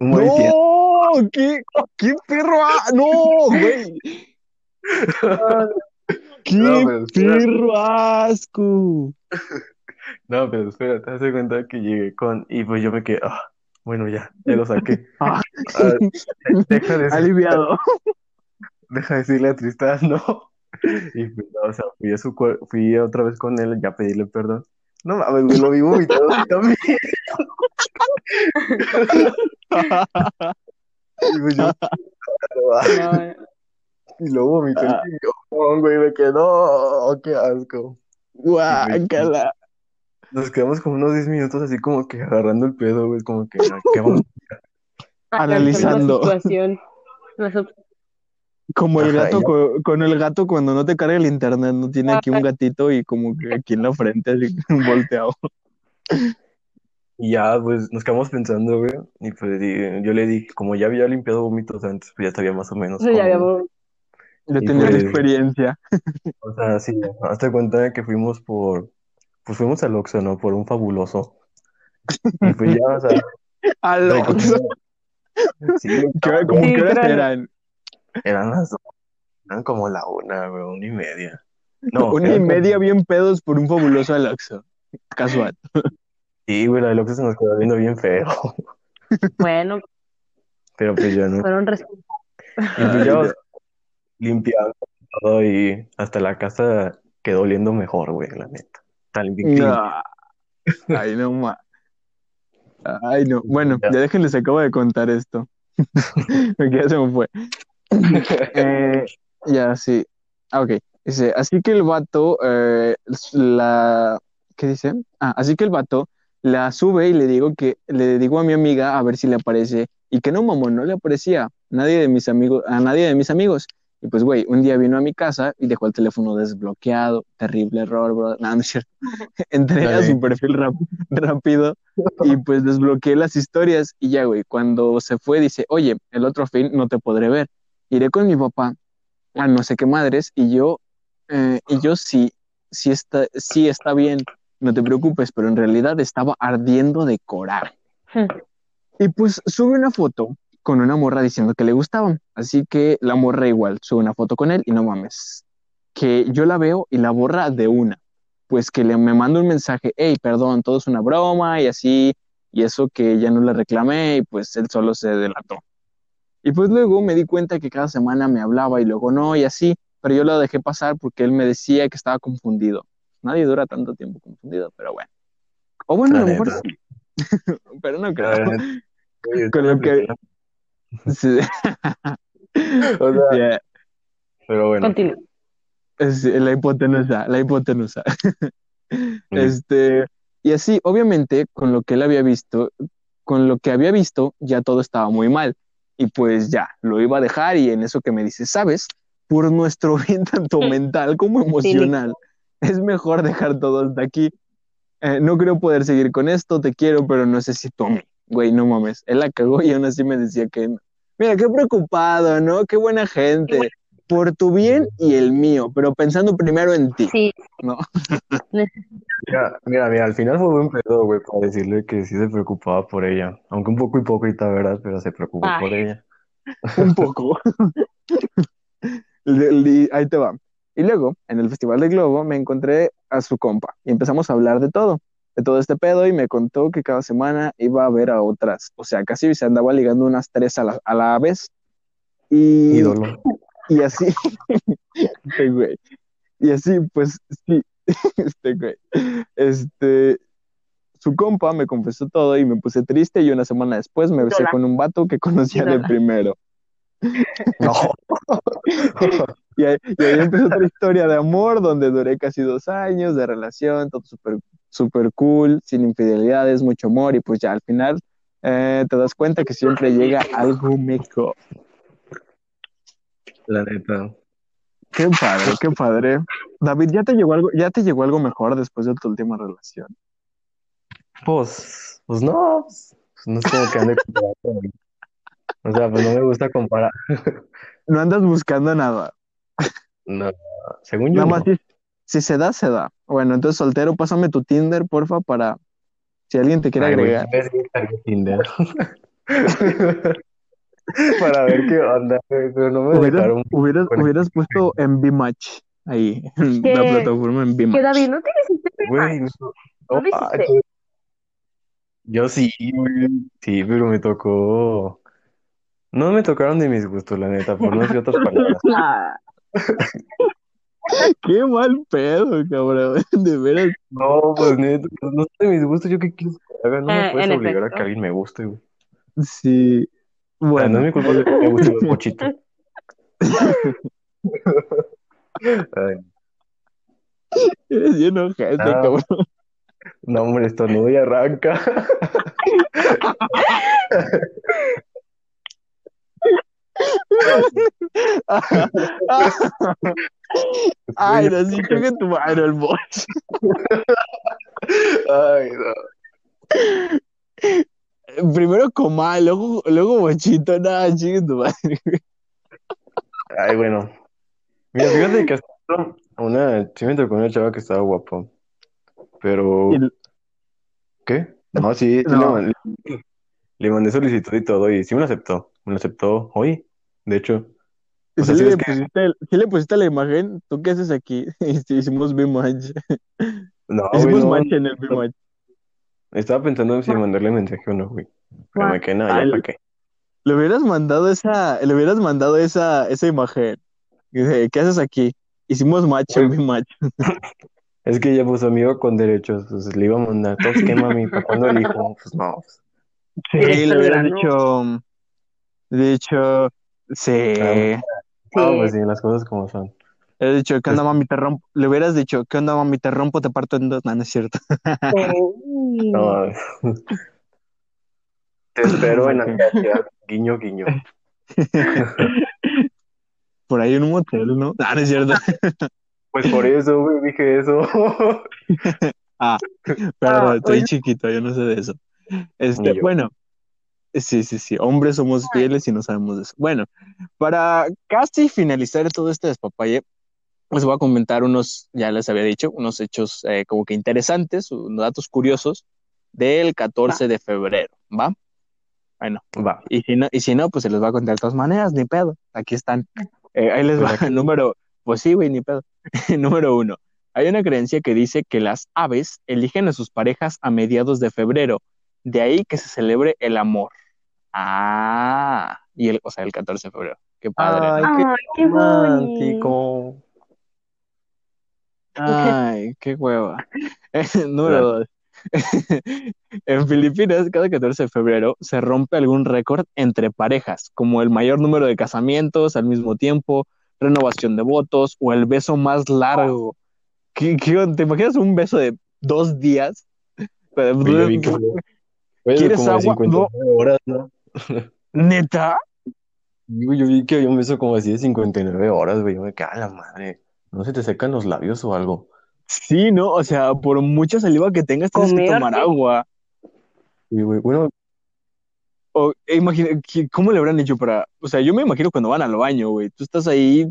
¡No! ¿Qué, qué perro? a- ¡No, güey! [LAUGHS] ¡Qué No, perro asco! [LAUGHS] No, pero espera, te das cuenta que llegué con, y pues yo me quedé, ah, bueno, ya, ya lo saqué. Ah, Ah, deja de, aliviado. Deja de decirle a Tristán, no. [LAUGHS] Y pues, no, o sea, fui a su fui otra vez con él ya a pedirle perdón. No mames, güey, lo vi vomitado también. [LAUGHS] Y pues yo, No, [LAUGHS] y luego vomité el Ah. sillón, güey, me quedé, no, qué asco. Guácala. Nos quedamos como unos 10 minutos así como que agarrando el pedo, güey, como que, ¿qué vamos? Analizando. La situación. Como el Ajá, gato con el gato cuando no te carga el internet, no tiene aquí un gatito y como que aquí en la frente así [LAUGHS] volteado. Y ya, pues, nos quedamos pensando, güey, y pues yo le dije, como ya había limpiado vómitos antes, pues ya sabía más o menos Eso ya Ya tenía la pues- experiencia. O sea, sí, hazte cuenta que fuimos por, pues fuimos al Oxxo, ¿no? Por un fabuloso. Y pues ya, o sea, [LAUGHS] Alonso, sí, [LAUGHS] ¿qué- como Sí, que eran? Eran las dos, eran como la una, güey, una y media. No, [LAUGHS] Una y como- media bien pedos por un fabuloso Alonso. Casual. Sí, güey, la del Oxxo se nos quedó viendo bien feo, [LAUGHS] Bueno, pero pues ya no. fueron responsables. Pues ya, o sea, [LAUGHS] limpiamos todo y hasta la casa quedó oliendo mejor, güey, la neta. Que No. Ay, no ma. Ay, no. Bueno, Ya. ya déjenles, acabo de contar esto. Me quedé, se me fue. [LAUGHS] Eh, ya, sí. Ah, ok. Dice, así que el vato, eh, la... ¿Qué dice? Ah, así que el vato la sube y le digo que, le digo a mi amiga a ver si le aparece, y que no, mamón, no le aparecía nadie de mis amigos, a nadie de mis amigos. Y pues, güey, un día vino a mi casa y dejó el teléfono desbloqueado. Terrible error, bro. No, no es cierto. [LAUGHS] Entré a su perfil rápido y pues desbloqueé las historias y ya, güey, cuando se fue dice, oye, el otro fin no te podré ver. Iré con mi papá a no sé qué madres y yo, eh, y yo sí, sí está, sí está bien, no te preocupes, pero en realidad estaba ardiendo de coraje. Y pues sube una foto con una morra diciendo que le gustaban. Así que la morra igual sube una foto con él y no mames. Que yo la veo y la borra de una. Pues que le, me manda un mensaje, hey, perdón, todo es una broma y así. Y eso que ya no le reclamé y pues él solo se delató. Y pues luego me di cuenta que cada semana me hablaba y luego no y así. Pero yo lo dejé pasar porque él me decía que estaba confundido. Nadie dura tanto tiempo confundido, pero bueno. O bueno, a lo mejor sí. [LAUGHS] pero no creo. Oye, Con lo que- [LAUGHS] Sí. [LAUGHS] O sea, Yeah. pero bueno. Continúa. Es la hipotenusa, la hipotenusa. Mm. Este, y así, obviamente, con lo que él había visto, con lo que había visto, ya todo estaba muy mal. Y pues ya, lo iba a dejar y en eso que me dice, ¿sabes? Por nuestro [LAUGHS] bien tanto [LAUGHS] mental como emocional, es mejor dejar todo hasta aquí. Eh, no creo poder seguir con esto, te quiero, pero no sé si tú a mí. Güey, no mames, él la cagó y aún así me decía que no. Mira, qué preocupado, ¿no? Qué buena gente. Por tu bien y el mío, pero pensando primero en ti. Sí, No. [LAUGHS] Mira, mira, mira, al final fue buen pedo, güey, para decirle que sí se preocupaba por ella. Aunque un poco hipócrita, ¿verdad? Pero se preocupó Ay. por ella. [LAUGHS] Un poco. [LAUGHS] Ahí te va. Y luego, en el Festival de Globo, me encontré a su compa y empezamos a hablar de todo. de todo este pedo y me contó que cada semana iba a ver a otras. O sea, casi se andaba ligando unas tres a la, a la vez. Y, Ídolo. Y así, [LAUGHS] este güey. Y así, pues sí, [LAUGHS] este güey. Este, su compa me confesó todo y me puse triste y una semana después me besé con un vato que conocía de primero. [LAUGHS] No. Y ahí, y ahí empezó otra historia de amor donde duré casi dos años de relación, todo súper súper cool, sin infidelidades, mucho amor y pues ya al final eh, te das cuenta que siempre llega algo mejor. La neta. Qué padre, qué padre. David, ¿ya te llegó algo, ya te llegó algo mejor después de tu última relación? Pues, pues no, pues, no es como que ande comparando. O sea, pues no me gusta comparar. No andas buscando nada. No, según yo Nada más no. si, si se da, se da. Bueno, entonces soltero, pásame tu Tinder, porfa, para si alguien te quiere agregar. Tinder. [LAUGHS] [LAUGHS] Para ver qué onda, güey, pero no me Hubieras, dejaron. hubieras, hubieras puesto en B-Match ahí, en ¿Qué? la plataforma en Que B-Match. David, no te hiciste Güey, match? no, ¿No hiciste? yo- sí, güey. Sí, pero me tocó. No me tocaron de mis gustos, la neta, por no decir otras palabras. Ah, [LAUGHS] [LAUGHS] Qué mal pedo, cabrón. De veras. No, pues neta, no sé de mis gustos, yo qué quieres que haga, no me Eh, puedes obligar a que alguien me guste, güey. Sí. No Bueno, es mi culpa que me guste el pochito. [LAUGHS] Ay, eres bien ojete, Ah. cabrón. no, hombre, estornudo y arranca. Ay, no, sí, que tu madre el boss. Ay, no. Primero comal, luego, luego bochito, nada, chingue tu madre. Ay, bueno. Mira, fíjate que hasta una, sí me tocó una chava que estaba guapo. Pero, ¿qué? No, sí, No. le mandé, le mandé solicitud y todo, y sí me lo aceptó. Me lo aceptó hoy, de hecho. ¿Y O sea, si sí le que- pusiste, sí le pusiste la imagen? ¿Tú qué haces aquí? Sí, [LAUGHS] Hicimos B-Match. No, Hicimos no, match en el B-Match. Estaba pensando si mandarle mensaje o no, güey. Pero me quedé nada, ya para qué. Le hubieras mandado esa, le hubieras mandado esa, esa imagen. Dice, ¿qué haces aquí? Hicimos match en B-Match. [LAUGHS] Es que ella puso amigo con derechos, pues le iba a mandar, todos qué mami, ¿para cuándo el hijo? Pues no, pues, Sí, le hubieras dicho, dicho, sí, Ah, Sí. no, pues sí, las cosas como son. le dicho, ¿qué onda mami te rompo? Le hubieras dicho, ¿qué onda mami te rompo, te parto en dos? No, no es cierto. [LAUGHS] No, [LAUGHS] te espero en Ok. Acacia, guiño, guiño. [LAUGHS] Por ahí en un motel, ¿no? No, no es cierto. [LAUGHS] Pues por eso, güey, dije eso. Perdón, Ah, estoy oye. chiquito, yo no sé de eso. Este, bueno, sí, sí, sí, hombres somos fieles y no sabemos de eso. Bueno, para casi finalizar todo este despapalle, les voy a comentar unos, ya les había dicho, unos hechos eh, como que interesantes, unos datos curiosos del 14 de febrero, ¿va? Bueno, Va. y si no, y si no, pues se les va a contar de todas maneras, ni pedo. Aquí están. Eh, ahí les va. Aquí- [LAUGHS] Número, pues sí, güey, ni pedo. [LAUGHS] Número uno. Hay una creencia que dice que las aves eligen a sus parejas a mediados de febrero. De ahí que se celebre el amor. Ah, y el, o sea, el 14 de febrero. Qué padre. Ay, ¿no? qué Ay, qué bonito. Ay, qué hueva. [LAUGHS] Número Claro. dos. [LAUGHS] En Filipinas, cada 14 de febrero se rompe algún récord entre parejas, como el mayor número de casamientos al mismo tiempo, renovación de votos o el beso más largo. ¿Qué, qué ¿Te imaginas un beso de dos días? De ¿Quieres agua? 59 horas, ¿no? ¿Neta? [LAUGHS] Yo, yo vi que había un beso como así de 59 horas, güey. Yo me cago en la madre. ¿No se te secan los labios o algo? Sí, ¿no? O sea, por mucha saliva que tengas, tienes que tomar agua. Y, güey, bueno, O, e imagina, ¿qué- ¿cómo le habrán hecho para...? O sea, yo me imagino cuando van al baño, güey. Tú estás ahí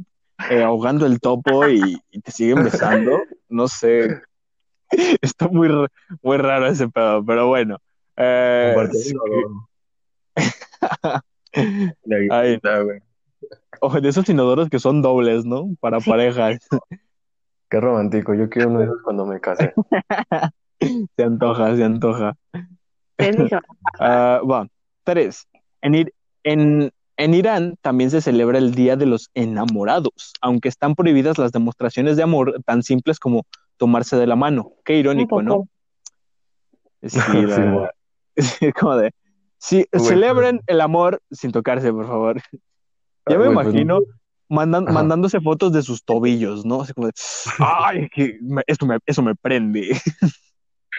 eh, ahogando el topo y, y te siguen besando. No sé. [LAUGHS] Está muy, muy raro ese pedo, pero bueno. Eh, sí. [LAUGHS] Guitarra, güey. O de esos inodoros que son dobles, ¿no? Para parejas. [LAUGHS] Qué romántico. Yo quiero uno de esos cuando me case. [LAUGHS] Se antoja, se antoja. [LAUGHS] Va, tres. En, Ir- en, en Irán también se celebra el Día de los Enamorados, aunque están prohibidas las demostraciones de amor tan simples como tomarse de la mano. Qué irónico, ¿no? Sí, Sí, la- mo. sí, como de, sí, celebren el amor sin tocarse, por favor. Ya me pues, imagino mandan- mandándose fotos de sus tobillos, ¿no? Así como de, [LAUGHS] ay, que me- esto me, eso me prende. [LAUGHS]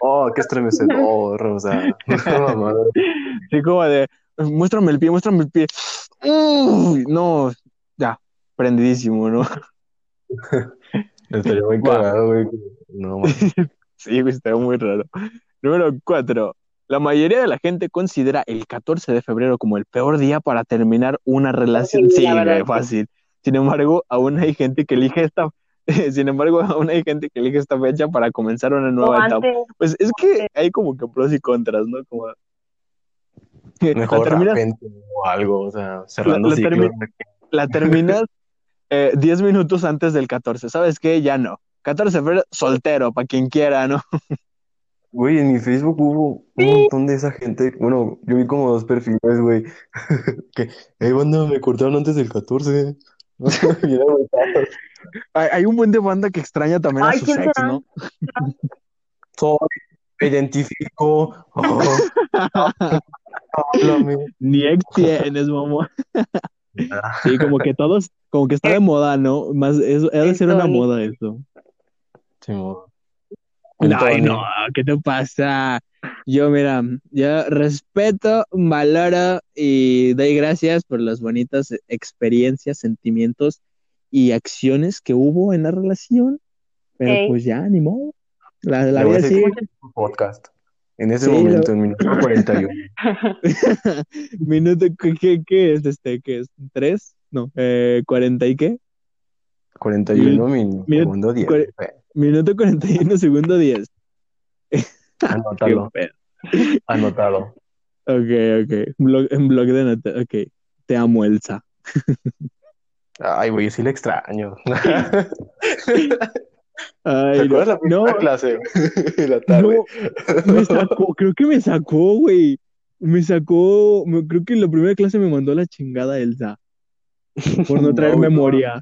Oh, qué estremecedor, o sea. [LAUGHS] Así como de, muéstrame el pie, muéstrame el pie. Uy, no, ya, prendidísimo, ¿no? Estaría muy cagado, güey. No, mames. Sí, güey, está muy raro. Número cuatro. La mayoría de la gente considera el 14 de febrero como el peor día para terminar una relación. Sí, Sí, la verdad, fácil. Sin embargo, aún hay gente que elige esta, [LAUGHS] sin embargo, aún hay gente que elige esta fecha para comenzar una nueva etapa. Pues es que hay como que pros y contras, ¿no? Como la Mejor terminas, repente o algo, o sea, cerrando la ciclos. termi- la terminas [LAUGHS] eh, 10 minutos antes del 14. ¿Sabes qué? Ya no. 14 de febrero, soltero, para quien quiera, ¿no? [LAUGHS] Güey, en mi Facebook hubo un montón de esa gente. Bueno, yo vi como dos perfiles, güey. [LAUGHS] Que, hey, banda, me cortaron antes del 14. Y era aguantado. Hay, hay un buen de banda que extraña también a Ay, sus ¿quién ex, será? ¿no? Soy, me identifico. Oh, [LAUGHS] háblame. Ni ex tienes, mamá. [LAUGHS] Sí, como que todos, como que está de moda, ¿no? Más, eso, ha de ser una moda eso. Simón. Ay, no, ¿qué te pasa? Yo, mira, yo respeto, valoro y doy gracias por las bonitas experiencias, sentimientos y acciones que hubo en la relación. Pero Ey. pues ya, ni modo. La, la Le voy a vida sigue. un podcast. En ese Sí, momento, en minuto 41. [LAUGHS] Minuto, ¿qué, es este? ¿Qué es? ¿Tres? No, eh, ¿40 y qué? 41 min, Mira, segundo 10. cuare- Minuto 41, segundo 10. [LAUGHS] [LAUGHS] Qué Anótalo, anotado. Ok, ok. Blog, en blog de nota. Ok. Te amo, Elsa. Ay, güey, sí le extraño. [LAUGHS] Ay, ¿Te acuerdas la no, primera no, clase? La tarde. no, me sacó, creo que me sacó, güey. Me sacó, me- creo que en la primera clase me mandó la chingada Elsa. Por no traer No, no. memoria.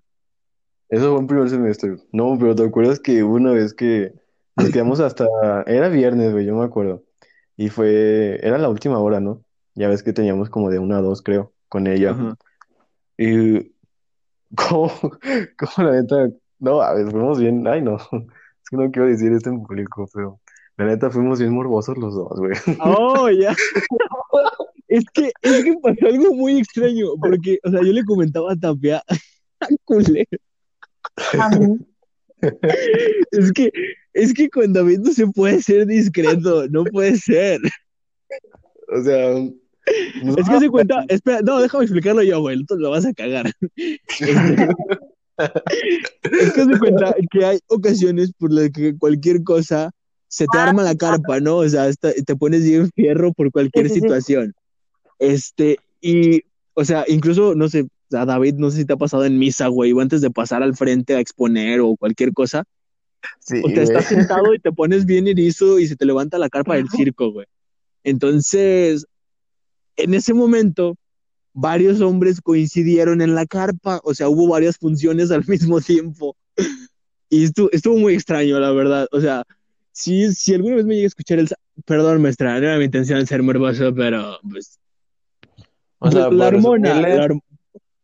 Eso fue en primer semestre. No, pero ¿te acuerdas que una vez que nos quedamos hasta... Era viernes, güey, yo me acuerdo. Y fue... Era la última hora, ¿no? Ya ves que teníamos como de una a dos, creo, con ella. Ajá. Y... [LAUGHS] ¿Cómo? ¿Cómo la neta? No, a ver, fuimos bien... Ay, no. [LAUGHS] Es que no quiero decir esto en público, pero... La neta, fuimos bien morbosos los dos, güey. Oh, [LAUGHS] ya. Es que, es que pasó algo muy extraño, porque, o sea, yo le comentaba a Tapia, culero, A mí. [LAUGHS] es que, es que con David no se puede ser discreto, no puede ser. O sea... Es que se cuenta, espera, no, déjame explicarlo yo, güey, tú lo vas a cagar. [LAUGHS] Es que se cuenta que hay ocasiones por las que cualquier cosa se te arma la carpa, ¿no? O sea, esta- te pones bien fierro por cualquier Sí, sí, sí. situación. Este, y, o sea, incluso, no sé, a David, no sé si te ha pasado en misa, güey, o antes de pasar al frente a exponer o cualquier cosa, Sí, o te güey. estás sentado y te pones bien erizo y se te levanta la carpa del circo, güey. Entonces, en ese momento, varios hombres coincidieron en la carpa, o sea, hubo varias funciones al [LAUGHS] mismo tiempo. Y estuvo, estuvo muy extraño, la verdad. O sea, si, si alguna vez me llega a escuchar el... Perdón, maestra, no era mi intención ser morboso, pero pues... O sea, la hormona, la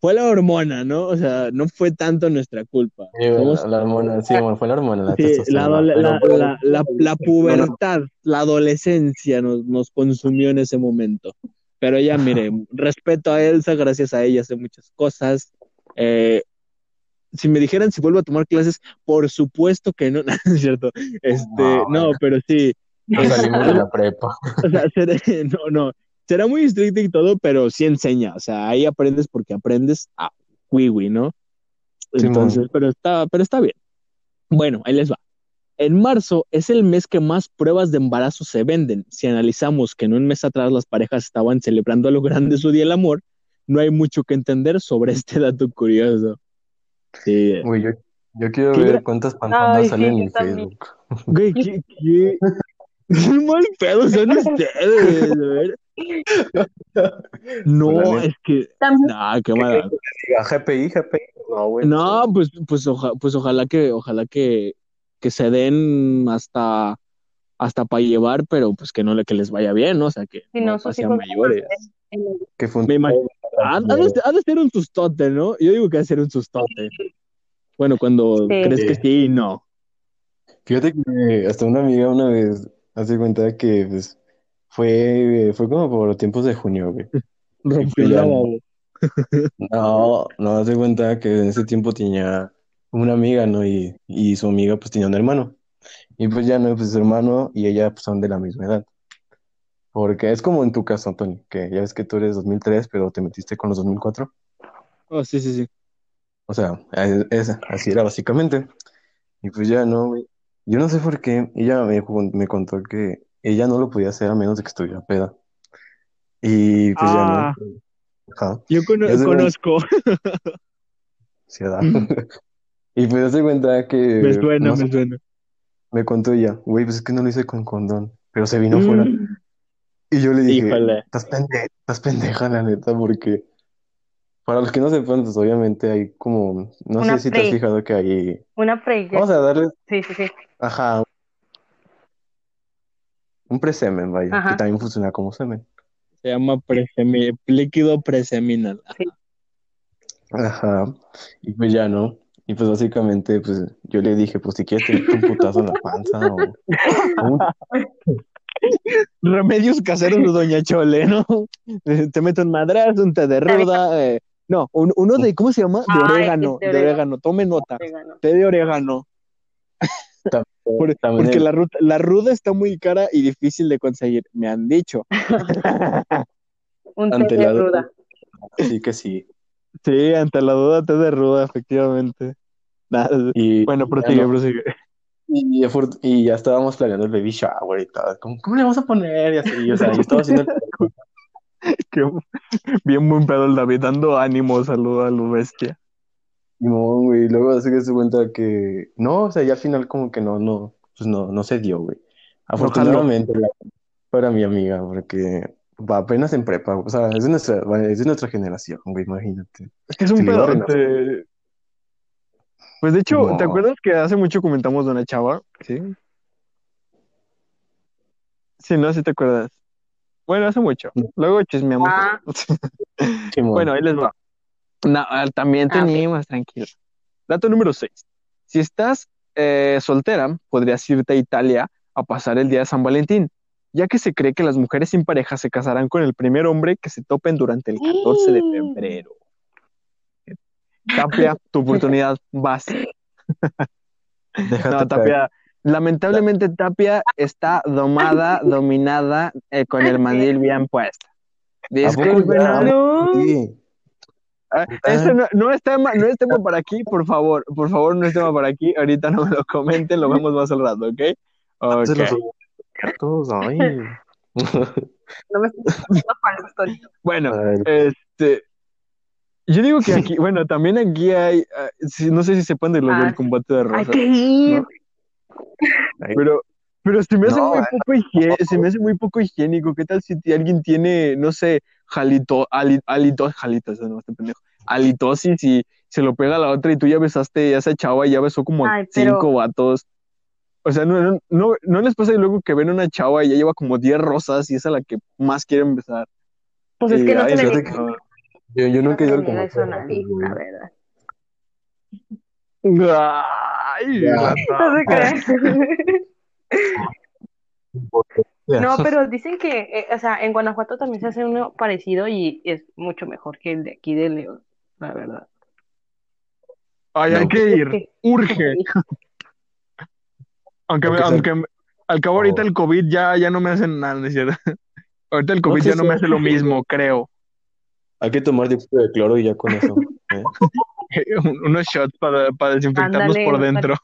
fue la hormona, ¿no? O sea, no fue tanto nuestra culpa. Sí, Somos- la hormona, sí, bueno, fue la hormona, la Sí, la, pero la, la, la, la pubertad, la adolescencia nos, nos consumió en ese momento. Pero ya, mire, respeto a Elsa, gracias a ella sé muchas cosas. Eh, si me dijeran si vuelvo a tomar clases, por supuesto que no, [LAUGHS] no es cierto. Este, No, no, pero sí, no salimos de la prepa. [LAUGHS] o sea, no, no, será muy estricto y todo, pero sí enseña, o sea, ahí aprendes porque aprendes a wiwi, ¿no? Entonces, pero está, pero está bien. Bueno, ahí les va. En marzo es el mes que más pruebas de embarazo se venden. Si analizamos que en un mes atrás las parejas estaban celebrando a lo grande su día del amor, no hay mucho que entender sobre este dato curioso. Sí. Güey, yo, yo quiero ¿Qué ver cuántas pantallas sí, salen en. Facebook. Güey, ¿qué, qué- Qué [LAUGHS] mal pedo son [LAUGHS] ustedes, ver. No, Pues es que. Nah, qué mala. GPI, GPI. No, güey. No, pues, pues, oja- pues ojalá que, ojalá que, que se den hasta, hasta para llevar, pero pues que no le, que les vaya bien, ¿no? O sea, que si no, no mayores. Que Me imagino. [LAUGHS] Ha, ha de, ha de ser un sustote, ¿no? Yo digo que ha de ser un sustote. Bueno, cuando Sí. crees que sí y no. Fíjate que hasta una amiga una vez hace cuenta que pues, fue, fue como por tiempos de junio, güey. [LAUGHS] Rompió ya la no. babo. No, no, hace cuenta que en ese tiempo tenía una amiga, ¿no? Y, y su amiga pues tenía un hermano. Y pues ya no, pues su hermano y ella pues son de la misma edad. Porque es como en tu caso, Tony, que ya ves que tú eres 2003, pero te metiste con los 2004. Oh, sí, sí, sí. O sea, es- es- así era básicamente. Y pues ya no, güey. Yo no sé por qué. Ella me, contó que ella no lo podía hacer a menos de que estuviera peda. Y pues Ah. ya no. Ajá. Yo cono- Ya se conozco. Sí, da. [LAUGHS] Y pues hace cuenta que. Me suena, no sé, me suena. me contó ella, güey, pues es que no lo hice con condón, pero se vino fuera. Mm, Y yo le dije, Híjole. estás pendeja, estás pendeja, la neta, porque para los que no sepan, pues obviamente hay como, no Una sé si te has fijado que hay, Una pre. vamos a darle, Sí, sí, sí. Ajá, un presemen, vaya, Ajá. que también funciona como semen. Se llama presemi- líquido preseminal. Ajá, y pues ya no. Y pues básicamente, pues yo le dije, pues si quieres te meto un putazo en la panza o, [LAUGHS] Remedios caseros de Doña Chole, ¿no? Te meto un madrazo, un té de ruda. eh, no, un- uno de, ¿cómo se llama? De orégano, de de orégano. orégano. Tome nota. Vegano. Té de orégano. Por- también porque la, ruta- la ruda está muy cara y difícil de conseguir, me han dicho. [LAUGHS] Un té ante de la ruda. Así que sí. Sí, ante la duda, té de ruda, efectivamente. Nada, Y bueno, prosigue, no. prosigue. Y, ya estábamos planeando el baby shower y todo. Como, ¿cómo le vamos a poner? Y así, o sea, yo estaba haciendo el- [LAUGHS] Qué bien buen pedo el David, dando ánimo, saludo a lo bestia. No, güey, luego se se cuenta que no, o sea, ya al final como que no, no, pues no, no se dio, güey. Afortunadamente la- para mi amiga, porque va apenas en prepa, o sea, es de nuestra, es de nuestra generación, güey, imagínate. Es que es un Sí. Pues de hecho, No. ¿te acuerdas que hace mucho comentamos de una chava? Sí. Sí, no, si te acuerdas. Bueno, hace mucho. No. Luego chismeamos. Ah. [LAUGHS] Simón. Bueno, ahí les va. No, ah, también Ah, ok. teníamos, tranquilo. Dato número 6. Si estás eh, soltera, podrías irte a Italia a pasar el día de San Valentín, ya que se cree que las mujeres sin pareja se casarán con el primer hombre que se topen durante el 14 de febrero. Tapia, tu oportunidad, vas. No. Tapia, lamentablemente Tapia está domada, [LAUGHS] dominada, eh, con el mandil bien puesto. Disculpen, No. Sí. Ah, Eso no, no es tema, no es tema para aquí, por favor, por favor, no es tema para aquí. Ahorita no me lo comenten, lo vemos más al rato, ¿ok? Ok. Se los gatos, ay. [LAUGHS] No me estoy haciendo falsos, Tony. Bueno, este, yo digo que aquí, bueno, también aquí hay, ah, no sé si sepan de lo Ah, del combate de Hay rosas, que ir. ¿no? pero, pero se me hace No, muy poco higie- se me hace muy poco higiénico. ¿Qué tal si alguien tiene, no sé, jalito, ali- alito, jalito, eso no, este pendejo, halitosis y se lo pega a la otra y tú ya besaste a esa chava y ya besó como Ay, pero- cinco vatos. O sea, no, no, no, no les pasa luego que ven a una chava y ya lleva como 10 rosas y es a la que más quieren besar. Pues es Y, que no ay, se le. Yo, yo nunca he ido al mira eso nadie, la verdad. Ay. No se crean. [LAUGHS] No, [LAUGHS] pero dicen que, eh, o sea, en Guanajuato también se hace uno parecido y es mucho mejor que el de aquí de León, la verdad. Ay, No. hay que ir, Sí. urge. Aunque, me- Aunque aunque al cabo ahorita el COVID ya, ya no me hacen nada, ¿no es cierto? [LAUGHS] Ahorita el COVID sí, ya no sí. me hace lo mismo, creo. Hay que tomar dióxido de cloro y ya con eso. ¿eh? [LAUGHS] Un- Unos shots para, para desinfectarnos Ándale, por dentro,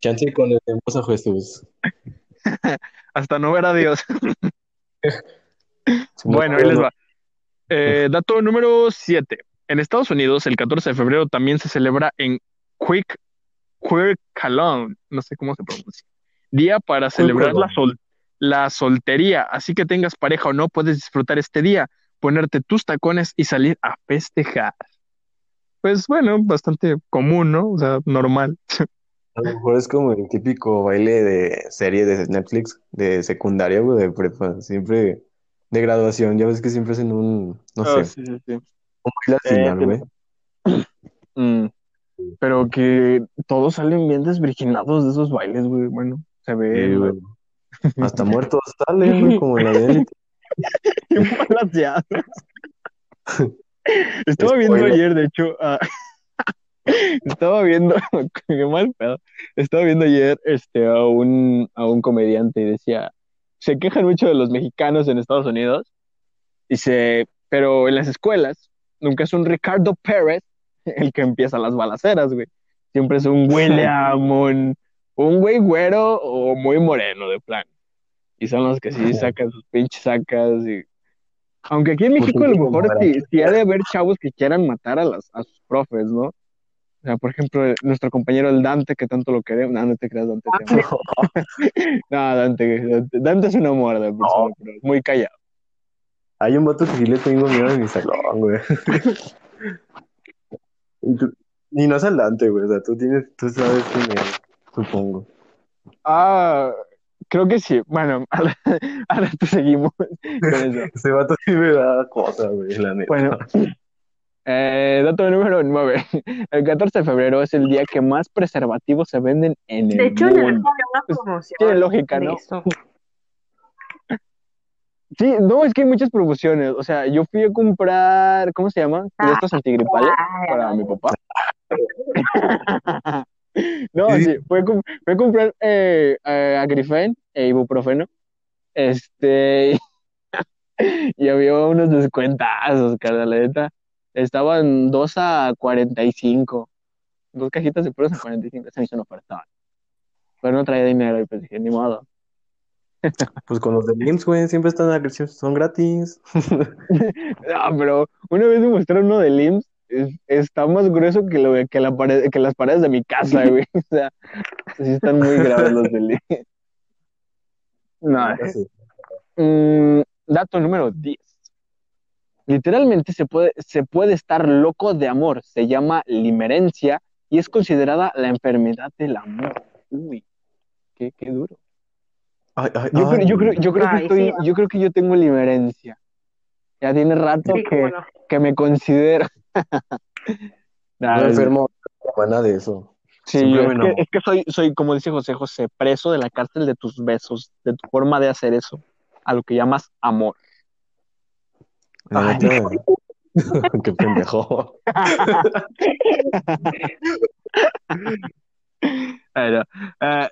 Chance con el a Jesús. Hasta no ver a Dios. [LAUGHS] Bueno, ahí les va. Eh, dato número 7. En Estados Unidos, el 14 de febrero también se celebra en Quick, Cologne, no sé cómo se pronuncia, día para celebrar la, sol- la soltería. Así que tengas pareja o no, puedes disfrutar este día, ponerte tus tacones y salir a festejar. Pues bueno, bastante común, ¿no? O sea, normal. [LAUGHS] A lo mejor es como el típico baile de serie de Netflix de secundaria, güey, de prepa, siempre de graduación, ya ves que siempre hacen un, no Ah, sé, sí, sí, sí. un baile al Eh, final, güey. [CLEARS THROAT] Mm, pero que todos salen bien desvirginados de esos bailes, güey. Bueno, se ve güey. Hasta [LAUGHS] muertos salen, güey, como la de bien. Estaba viendo ayer, de hecho, ah, estaba viendo, [LAUGHS] qué mal pedo. Estaba viendo ayer este, a un, a un comediante y decía, se quejan mucho de los mexicanos en Estados Unidos, dice, pero en las escuelas nunca es un Ricardo Pérez el que empieza las balaceras, güey. Siempre es un William, [LAUGHS] un, un güey güero o muy moreno de plan. Y son los que sí sacan sus pinches sacas y... Aunque aquí en Pues México a lo mejor sí, sí ha de haber chavos que quieran matar a, las, a sus profes, ¿no? O sea, por ejemplo, nuestro compañero el Dante, que tanto lo queremos. No, no te creas, Dante. te amo. [LAUGHS] No, Dante, Dante, Dante es un amor de persona, pero muy callado. Hay un vato que sí le tengo miedo en mi salón, güey. [LAUGHS] Y, no es al Dante, güey, o sea, tú tienes, tú sabes quién es, supongo. Ah, creo que sí. Bueno, [LAUGHS] ahora, ahora te seguimos con eso. Ese vato sí me da cosa, güey, la neta. Bueno, eh, dato número 9. [LAUGHS] El 14 de febrero es el día que más preservativos se venden en el De hecho, en el mundo. promoción Tiene lógica, ¿no? eso. Sí, no, es que hay muchas promociones. O sea, yo fui a comprar, ¿cómo se llama? De estos antigripales para mi papá. [LAUGHS] No, Sí. fue, a com- fue a comprar eh, eh, Agrifen e ibuprofeno. Este, [LAUGHS] y había unos descuentazos, carnal, la neta. Estaban 2 a 45. Dos cajitas de puros a 45. Se me hizo una oferta. Pero no traía dinero y pues dije, ni modo. [LAUGHS] Pues con los de LIMS, güey, siempre están agresión, son gratis. No, [LAUGHS] pero una vez me mostraron uno de LIMS. es- está más grueso que, lo, que, la pared, que las paredes de mi casa, güey. [LAUGHS] O sea, sí están muy graves los de LIMS. No, Sí. Mm, dato número 10. Literalmente se puede, se puede estar loco de amor. Se llama limerencia y es considerada la enfermedad del amor. Uy, qué, qué duro. Ay, ay, Yo, ay, creo, yo, creo, yo, creo que estoy, sí. yo creo que yo tengo limerencia. Ya tiene rato Sí, que, no. que me considero. Nah, [LAUGHS] No enfermo, hermana de eso. sí, yo- me es, que, es que soy, soy, como dice José José, preso de la cárcel de tus besos, de tu forma de hacer eso, a lo que llamas amor. Ay. [LAUGHS] qué pendejo. Bueno, eh,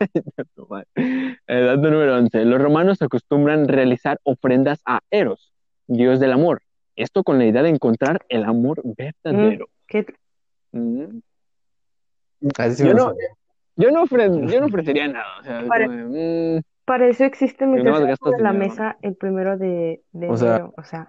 [LAUGHS] eh, dato número 11. Los romanos acostumbran realizar ofrendas a Eros, dios del amor. Esto con la idea de encontrar el amor verdadero. ¿Qué? Mm. Ese sí Yo no-. Yo, no ofre- yo no ofrecería nada. O sea, Para- como mm, Para eso existe más gastas sobre la dinero. mesa el primero de, de O sea- enero. O sea,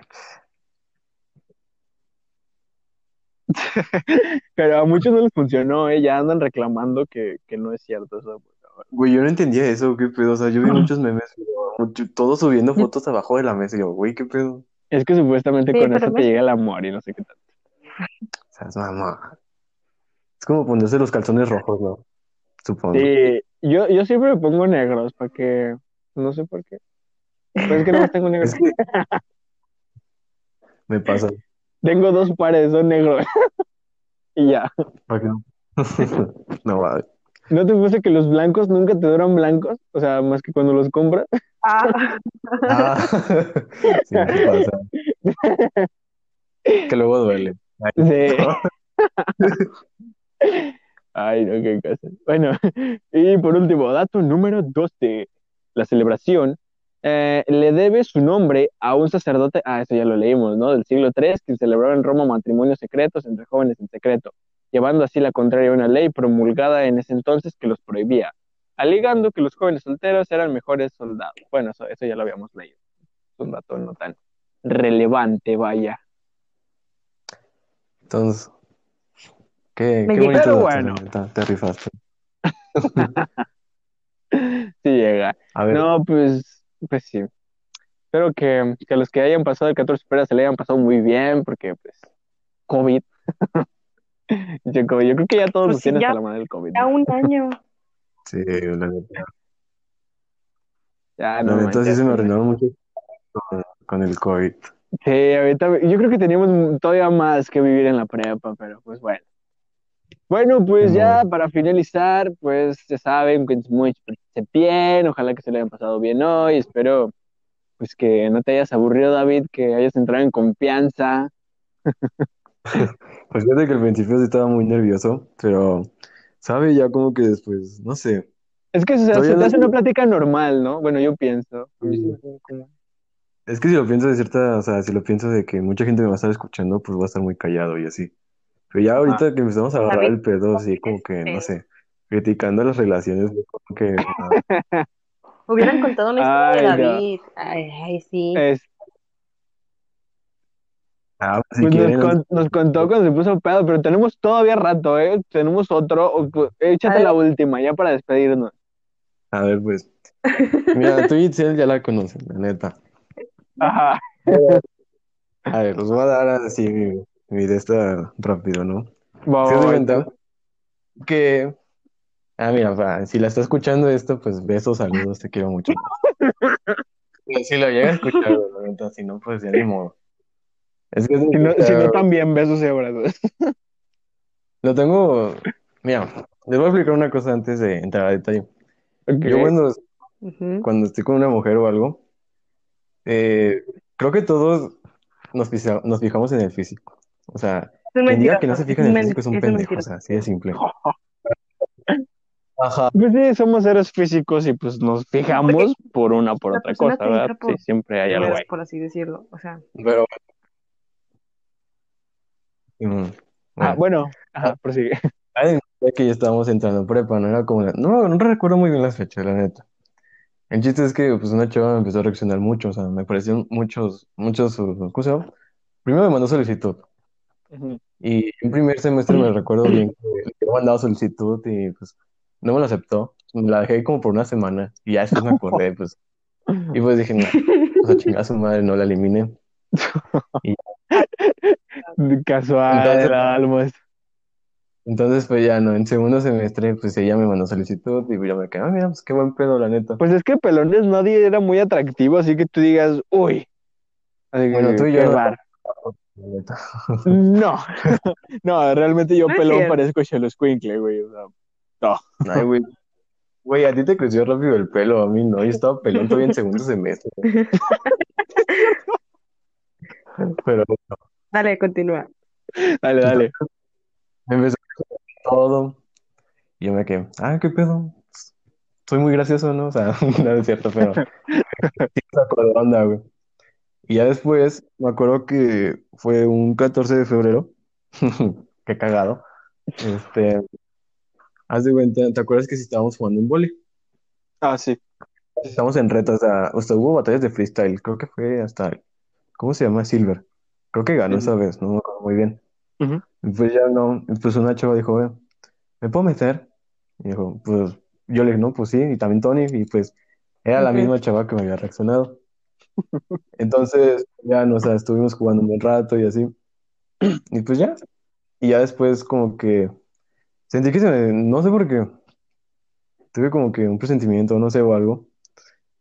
[LAUGHS] pero a muchos no les funcionó, ¿eh? Ya andan reclamando que, que no es cierto eso. Güey, yo no entendía eso, qué pedo. O sea, yo vi [CLEARS THROAT] muchos memes, mucho- todos subiendo fotos abajo de la mesa. Y yo, güey, qué pedo. Es que supuestamente Sí, con eso te llega el amor y no sé qué tal. O sea, es mamá. Es como ponerse los calzones rojos, ¿no? Supongo. Sí, yo, yo siempre me pongo negros para que. No sé por qué. Pero es que no tengo negros. Es [LAUGHS] que me pasa. Tengo dos pares, son negros. [LAUGHS] y ya. ¿Para qué no? [LAUGHS] No, va. ¿No te puse que los blancos nunca te duran blancos? O sea, más que cuando los compras. ah, Ah, sí, me pasa. Que luego duele. Sí. Ay, no, qué cosa. Bueno, [LAUGHS] y por último, dato número 12. La celebración eh, le debe su nombre a un sacerdote, ah, eso ya lo leímos, ¿no? Del siglo III, que celebraba en Roma matrimonios secretos entre jóvenes en secreto, llevando así la contraria a una ley promulgada en ese entonces que los prohibía, alegando que los jóvenes solteros eran mejores soldados. Bueno, eso, eso ya lo habíamos leído. Es un dato no tan relevante, vaya. Entonces, qué, Me qué bonito dato, bueno. la neta, te rifaste. [LAUGHS] sí llega. A ver, No, pues, pues sí. Espero que, que los que hayan pasado el 14 de febrero se le hayan pasado muy bien, porque pues, COVID. [LAUGHS] Yo, creo que ya todos Pues nos sí, tienen hasta la madre del COVID. Ya un año. [LAUGHS] sí, la neta. Ya, La no neta sí se me arruinaron mucho con, con el COVID. Sí, ahorita yo creo que teníamos todavía más que vivir en la prepa, pero pues bueno. Bueno, pues ya para finalizar, pues ya saben, que mucho bien, ojalá que se le hayan pasado bien hoy, espero pues que no te hayas aburrido, David, que hayas entrado en confianza. [LAUGHS] Pues fíjate que al principio sí estaba muy nervioso, pero, ¿sabe? Ya como que después, no sé. Es que o sea, se te no- hace una plática normal, ¿no? Bueno, yo pienso. Sí Es que si lo pienso de cierta, o sea, si lo pienso de que mucha gente me va a estar escuchando, pues voy a estar muy callado y así. Pero ya ahorita que empezamos a agarrar David, el pedo, así como que, no este- sé, criticando las relaciones, como que, [LAUGHS] Hubieran contado una historia Ay, de no. David. Ay, ay, sí. Es- ah, pues, si pues quieren, nos, con- nos contó cuando se puso pedo, pero tenemos todavía rato, ¿eh? Tenemos otro. pues, Échate la última, ya para despedirnos. a ver, pues, [LAUGHS] mira, tú y Itzel ya la conocen, la neta. Ajá. A ver, os voy a dar así mi, de esta rápido, ¿no? Va. cuenta que, ah, mira, pa, si la está escuchando esto, pues besos, saludos, te quiero mucho. [LAUGHS] Pero Si lo llega a escuchar, la neta, si no, pues ya ni modo. Es que es Si no, si no también besos y abrazos. lo tengo, mira, les voy a explicar una cosa antes de entrar a detalle. Yo cuando, cuando estoy con una mujer o algo, eh, creo que todos nos, nos fijamos en el físico. O sea, Es quien diga que no se fija en el men- físico es un es pendejo, o sea, así de simple. [LAUGHS] Ajá. Pues sí, somos seres físicos y pues nos fijamos por una o por La otra cosa, ¿verdad? por- Sí, siempre hay algo ahí. por así decirlo. O sea, Pero, mm, Ah, bueno. bueno, ajá, prosigue. [LAUGHS] Que ya estábamos entrando en prepa, no era como la- No, no recuerdo muy bien las fechas, la neta. El chiste es que pues una chava me empezó a reaccionar mucho, o sea, me parecieron muchos, muchos, ¿cómo se llama? Primero me mandó solicitud Y en primer semestre me [CLEARS THROAT] recuerdo bien que le mandado solicitud y pues no me lo aceptó. La dejé como por una semana y ya después me acordé, pues. Y pues dije, no, o sea, chingada su madre, no la eliminé. [LAUGHS] Casual, Entonces- pues ya no, en segundo semestre, pues ella me mandó solicitud y yo me quedé, ah, mira, pues qué buen pedo, la neta. Pues es que Pelones nadie era muy atractivo, así que tú digas, uy. Así que, Bueno, tú y yo qué no-. No, [LAUGHS] no, realmente yo No pelón parezco Chelo Squinkle, güey. O sea, Ay, güey. Güey, a ti te creció rápido el pelo, a mí no. Yo estaba pelón todavía en segundo semestre. [LAUGHS] Pero dale, continúa. dale, dale. me empezó todo. Y yo me quedé, ah, qué pedo. Soy muy gracioso, ¿no? O sea, [LAUGHS] no es cierto, pero sí me sacó de onda, güey. Y ya después, me acuerdo que fue un 14 de febrero. [LAUGHS] Qué cagado. Este, haz de cuenta, ¿te acuerdas que si estábamos jugando un vóley? Ah, sí. Estamos en reto, o sea, hubo batallas de freestyle, creo que fue hasta, ¿cómo se llama? Silver. Creo que ganó esa vez, no me acuerdo muy bien. Pues ya no, pues una chava dijo, "Ve, ¿me puedo meter? Y dijo, pues yo le dije, no, pues sí, y también Tony, y pues era la misma chava que me había reaccionado. Entonces, ya, no, o sea, estuvimos jugando un buen rato y así. Y pues ya, y ya después como que sentí que se me, no sé por qué, tuve como que un presentimiento, no sé, o algo.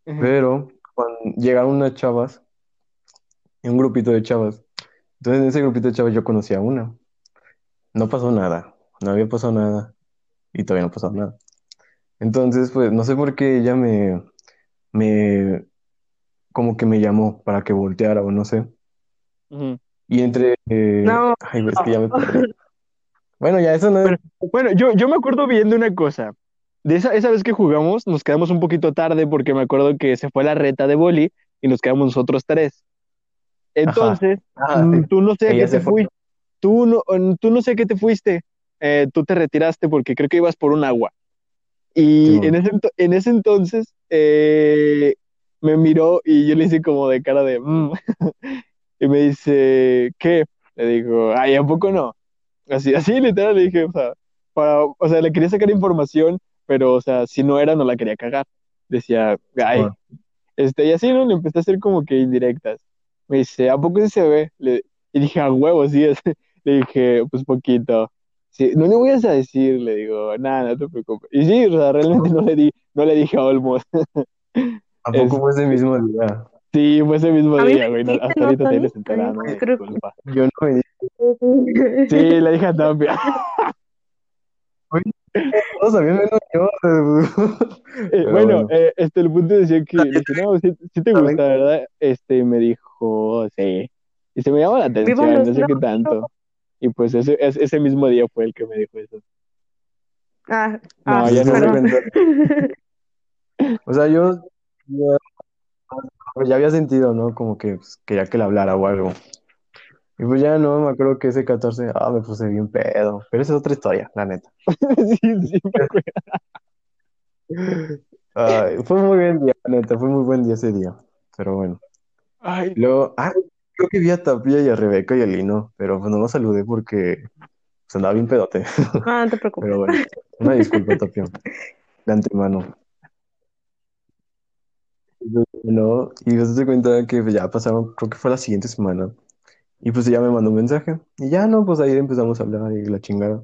Ujú. Pero cuando llegaron unas chavas, un grupito de chavas, entonces en ese grupito de chavas yo conocí a una. No pasó nada, no había pasado nada y todavía no pasó nada. Entonces, pues no sé por qué ella me, me, como que me llamó para que volteara o no sé. Ujú. Y entre, eh, No. ay, es que ya me. [LAUGHS] Bueno, ya eso no es, Bueno, yo, yo me acuerdo bien de una cosa. De esa, esa vez que jugamos, nos quedamos un poquito tarde porque me acuerdo que se fue la reta de boli y nos quedamos nosotros tres. Entonces, ah, mm, sí. tú no sé a qué se te fue. fuiste. Tú no, mm, tú no sé a qué te fuiste. Eh, tú te retiraste porque creo que ibas por un agua. Y Sí, en ese, en ese entonces eh, me miró y yo le hice como de cara de... "Mm". [LAUGHS] Y me dice, ¿qué? Le digo, ay, ¿a poco no? Así, así literal le dije, o sea, para, o sea, le quería sacar información, pero, o sea, si no era, no la quería cagar. decía, ay, Ah. este, y así, ¿no? Le empecé a hacer como que indirectas. Me dice, ¿a poco sí se ve? Le- y dije, a huevo, sí es. [LAUGHS] Le dije, pues poquito. Sí, no le voy a decir, le digo, nada, no te preocupes. Y sí, o sea, realmente no le di, no le dije a Olmos. [LAUGHS] ¿A poco Es- fue ese mismo día? Sí, fue ese mismo A día, me güey. no- hasta ¿no, ahorita me- creo- disculpa. Yo no me di. Sí, le dije a Tapia. Todos sabían menos yo. Eh, bueno, eh, este, el punto decía que, le dije, no, sí, sí te [LAUGHS] gusta, ¿verdad? Este, y me dijo, sí. Y se me llama la atención, no sé qué tanto. Y pues ese, ese, ese mismo día fue el que me dijo eso. Ah, No, ah, ya no perdón. [LAUGHS] O sea, yo, ya había sentido, ¿no? Como que pues, quería que le hablara o algo. Y pues ya no, me acuerdo que ese 14, ah, me puse bien pedo. Pero esa es otra historia, la neta. [LAUGHS] sí, sí, me acuerdo. Ay, fue muy buen día, la neta, fue muy buen día ese día. Pero bueno. Ay, Luego, ah, creo que vi a Tapia y a Rebeca y a Lino, pero pues no los saludé porque pues, andaba bien pedote. Ah, no te preocupes. Pero bueno, una disculpa, Tapia, de antemano. No, y después se cuenta que pues, ya pasaron, creo que fue la siguiente semana. Y pues ella me mandó un mensaje. Y ya no, pues ahí empezamos a hablar y la chingada.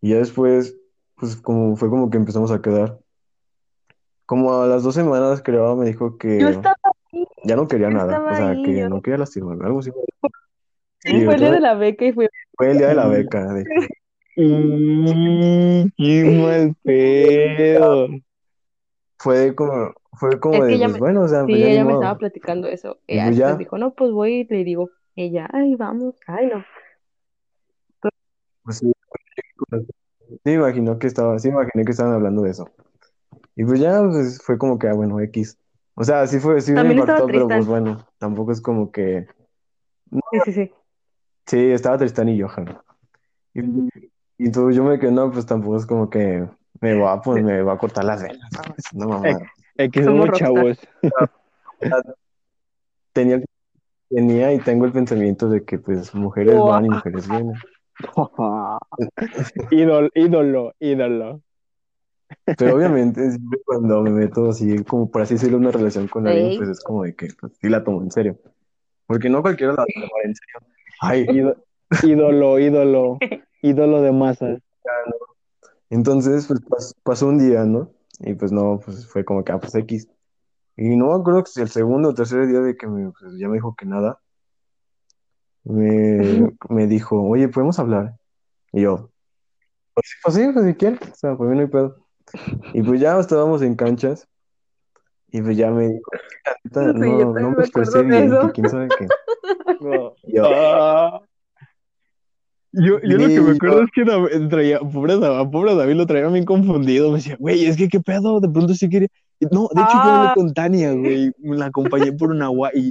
Y ya después, pues como fue como que empezamos a quedar. Como a las dos semanas, creo, me dijo que Yo estaba ahí, ya no quería yo nada. O sea, ahí, que yo- no quería lastimarme, algo así. sí, fue el día de la beca y fue. Fue el día de la beca. de y qué [LAUGHS] mal pedo. fue como, fue como Es que de, pues me- bueno, o sea, pues Sí, ya ella me estaba platicando eso. Ella pues ya. dijo, no, pues voy y le digo, ella, ay, vamos, ay, no. Pues sí, sí, me imaginó que estaba, sí, me imaginé que estaban hablando de eso. Y pues ya, pues fue como que, ah, bueno, X. O sea, sí fue, sí me También estaba impactó, pero pues bueno, tampoco es como que, Sí, sí, sí. sí, estaba Tristán y Johan. Y, y tú, yo me quedé, no, pues tampoco es como que me va pues, me va a cortar las venas, ¿sabes? No, mamá. Es que Somos somos chavos. [LAUGHS] Tenía, tenía y tengo el pensamiento de que, pues, mujeres van y mujeres vienen. [LAUGHS] ídolo, ídolo, ídolo. Pero obviamente, siempre cuando me meto así, como por así decirlo, una relación con alguien, pues es como de que pues, sí la tomo en serio. Porque no cualquiera la toma en serio. Ay, Ído- ídolo, ídolo, ídolo de masas. [LAUGHS] entonces, pues pas- pasó un día, ¿no? Y pues no, pues fue como que, ah, pues X. Y no me acuerdo si el segundo o tercer día de que me, pues, ya me dijo que nada, me, me dijo, oye, ¿podemos hablar? Y yo, pues, sí, pues sí, pues si quieres, o sea, por mí no hay pedo. Y pues ya estábamos en canchas, y pues ya me dijo, "La neta, Sí, no, no me expresé bien, que quién sabe qué. [LAUGHS] No. Yo, Ah. Yo, yo lo que me Sí, acuerdo es que David traía, pobre, David, pobre David lo traía bien confundido. Me decía, güey, es que qué pedo, de pronto sí quería. No, de hecho, yo hablé Ah. con Tania, güey. Me la acompañé por una agua y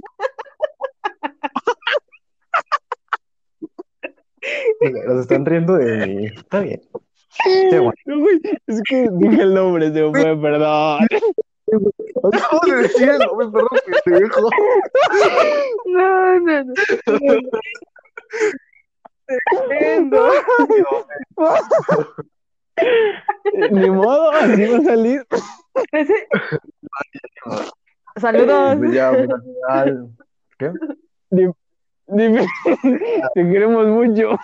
Los están riendo de mí. Está bien. Qué bueno. No, güey, es que dije el nombre, se me fue, perdón. Acabo de decir el nombre, pendejo. No, no, no. [LAUGHS] Tremendo. [LAUGHS] Ni modo, así va a salir. Ese- Saludos. Ya, al final. ¿Qué? Dime, dime, te queremos mucho.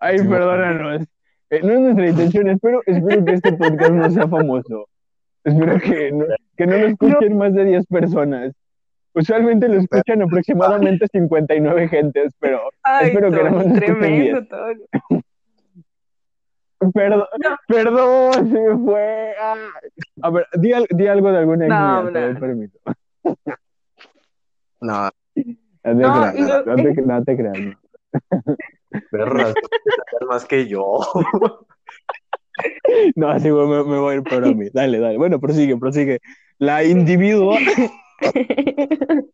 Ay, perdónanos. Eh, no es nuestra intención, espero, espero que este podcast no sea famoso. Espero que no, que no lo escuchen más de 10 personas. Usualmente lo escuchan aproximadamente 59 gentes, pero Ay, espero que no Tony, nos escuchen tremendo, 10. Tony. [LAUGHS] Perdón, perdón, se me fue. Ah. A ver, di, al- di algo de alguna No, mía, te doy no. permiso. No, No te No, creas, no te, no te creas. no. [LAUGHS] perras, más que yo. [LAUGHS] No, así me, me voy a ir por a mí. Dale, dale. Bueno, prosigue, prosigue. La individua. [LAUGHS]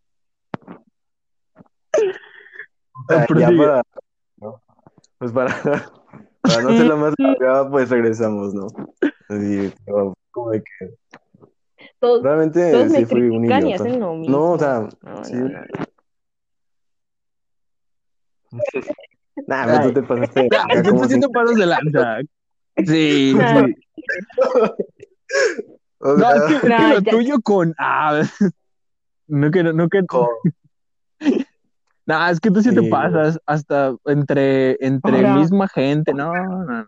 Ya para, ¿no? Pues para, [LAUGHS] para no ser la más [LAUGHS] larga, pues regresamos, ¿no? Así, pero como de que Todos, realmente todos me sí fui un y idiota. hacen lo mismo. No, o sea, No, sí. no, no, no. Nah, pero tú te pasaste verga, tú te paras de lanza. Sí, Nah. sí. O No, sea, es que, es que No, lo ya- tuyo con. Ah, no que no que. con- [LAUGHS] No, es que tú sí te pasas hasta entre, entre misma gente. No, no, no.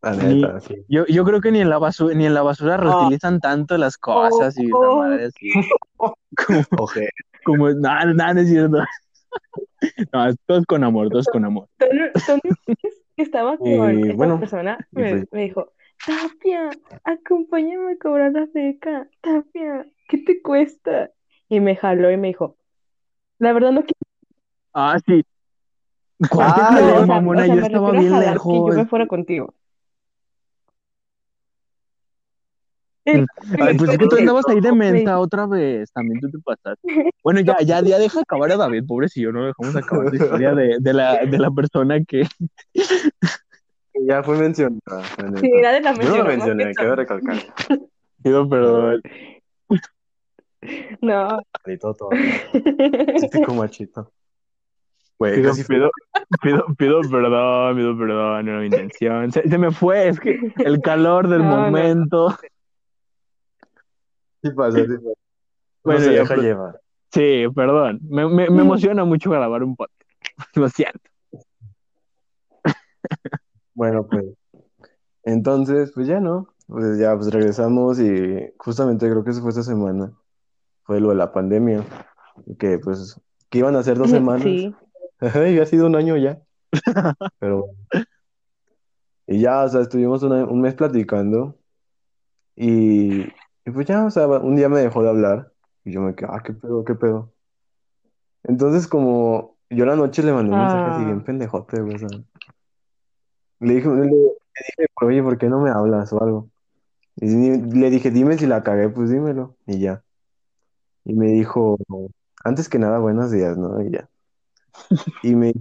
la neta, sí. Yo, yo creo que ni en la basura, ni en la basura reutilizan tanto las cosas y la oh. madre así. [LAUGHS] Como, Oje. como, no, no, no es cierto. [LAUGHS] No, es todos con amor, todos con amor. Tony, Tony que estaba con Y esta bueno, persona, me, me dijo, Tapia, acompáñame a cobrar la beca. Tapia, ¿qué te cuesta? Y me jaló y me dijo, la verdad no quiero, Ah, sí. ¿Cuál te Ah, o sea, mamona? o sea, yo me estaba bien jalar que yo me lejos. fuera contigo. Ay, pues es que tú andabas ahí de me- mensa otra vez, también tú te pasaste. Bueno, ya, ya, ya deja acabar a David, pobrecillo, no dejamos acabar la historia de, de la, de la persona que... Ya fue mencionada. Sí, era de la Yo no lo mención, mencioné, quiero recalcar. Pido perdón. [LAUGHS] No. Y todo, machito. Güey, Pido, pido, pido, pido perdón, pido perdón, no era mi intención. Se, se me fue, es que el [LAUGHS] calor del No, no. momento. sí pasa, sí pasa. Bueno, Bueno, se deja pero- llevar. Sí, perdón. Me, me, me emociona mucho grabar un podcast. [LAUGHS] Lo siento. Bueno, pues. Entonces, pues ya no. Pues ya, pues regresamos y justamente creo que eso fue esta semana. Fue lo de la pandemia. Que pues, que iban a ser dos [LAUGHS] semanas. [LAUGHS] Sí. Y ha sido un año ya. [LAUGHS] Pero. Y ya, o sea, estuvimos una- un mes platicando. Y, y pues ya, o sea, un día me dejó de hablar. Y yo me quedé, ah, qué pedo, qué pedo. Entonces, como yo la noche le mandé un mensaje así Ah. bien pendejote, güey, o sea. Le dije, le, le dije, oye, ¿por qué no me hablas o algo? Y le dije, dime si la cagué, pues dímelo. Y ya. Y me dijo, antes que nada, buenos días, ¿no? Y ya. Y me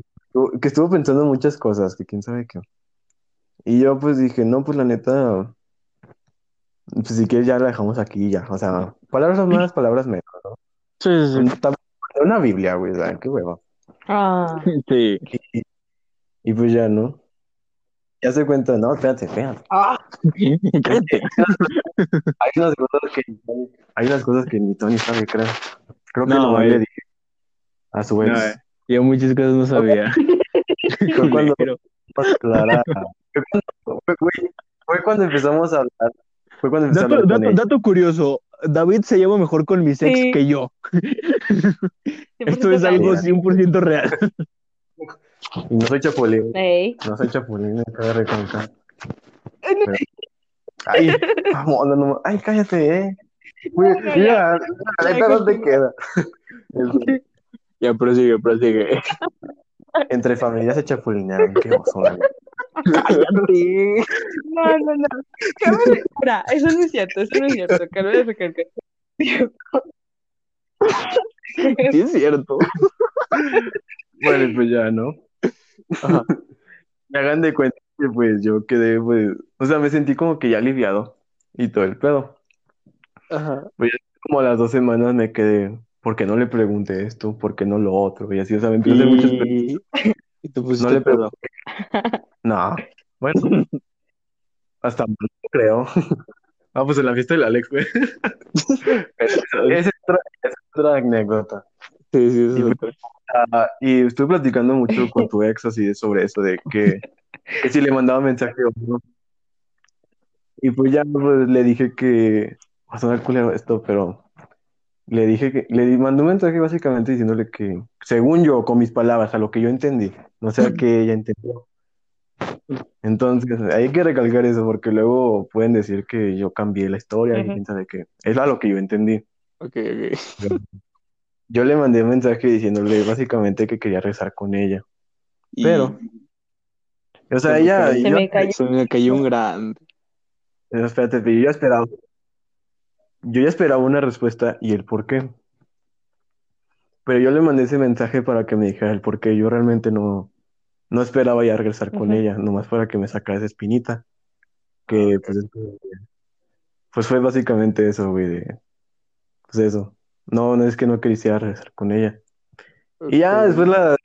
que estuvo pensando en muchas cosas, que quién sabe qué. Y yo pues dije, no, pues la neta, pues si quieres ya la dejamos aquí ya. O sea, palabras más, palabras menos, ¿no? Sí, sí, tam- Una Biblia, güey, ¿sabes? Qué hueva. Ah. [LAUGHS] sí. Y, y pues ya, ¿no? Ya se cuenta, no, espérate, espérate. Ah. Cállate. Hay unas cosas que, hay unas cosas que ni Tony sabe, creo. Creo que No, eh. le dije a su ex. No, eh, yo muchas cosas no sabía. [LAUGHS] Fue cuando, Pero- fue cuando, fue, güey, fue cuando empezamos a hablar. Fue cuando a Dato, hablar con dato, curioso, David se lleva mejor con mis ex Sí. que yo. [LAUGHS] Esto 100% es algo real. 100% [LAUGHS] real. Y no soy chapulín, no soy chapulín, cabe recalcar. Ay, vamos, no, no, ay, cállate, eh. Güey, No, no, mira, la neta no te [LAUGHS] queda. Ya, prosigue, prosigue. Entre familias se chapulinean, qué oso. Cállate. No, no, no. Cabe- Mira, eso no es cierto, eso no es cierto. Cabe recalcar. Sí, es cierto. Bueno, pues ya, ¿no? Ajá. Me hagan de cuenta que pues yo quedé, pues, o sea, me sentí como que ya aliviado y todo el pedo. Ajá. Como a las dos semanas me quedé, ¿por qué no le pregunté esto? ¿Por qué no lo otro? Y así, o sea, me empecé hacer muchas preguntas. Y, y tú pusiste No le pedo. [LAUGHS] No, bueno, hasta no creo. [LAUGHS] Ah, pues en la fiesta del Alex, güey. [LAUGHS] Otra, es otra anécdota. Sí, sí, eso Y es otra. Y estuve platicando mucho con tu ex así de sobre eso, de que, que si le mandaba mensaje o no. Y pues ya pues, le dije que, va a sonar culero esto, pero le dije que, le mandé un mensaje básicamente diciéndole que, según yo, con mis palabras, a lo que yo entendí, no sé a qué ella entendió. Entonces, hay que recalcar eso, porque luego pueden decir que yo cambié la historia y quién sabe qué. Es a lo que yo entendí. Ok, ok. Yo le mandé un mensaje diciéndole básicamente que quería rezar con ella. Y Pero, o sea, Se me ella, cayó. Se yo, me cayó. se me cayó un grande. Pero espérate, pero yo ya esperaba, yo ya esperaba una respuesta y el por qué. Pero yo le mandé ese mensaje para que me dijera el por qué. Yo realmente no, no esperaba ya regresar con ella, nomás para que me sacara esa espinita. Que pues, pues fue básicamente eso, güey, de, pues eso. No, no es que no quisiera regresar con ella. Y ya después la,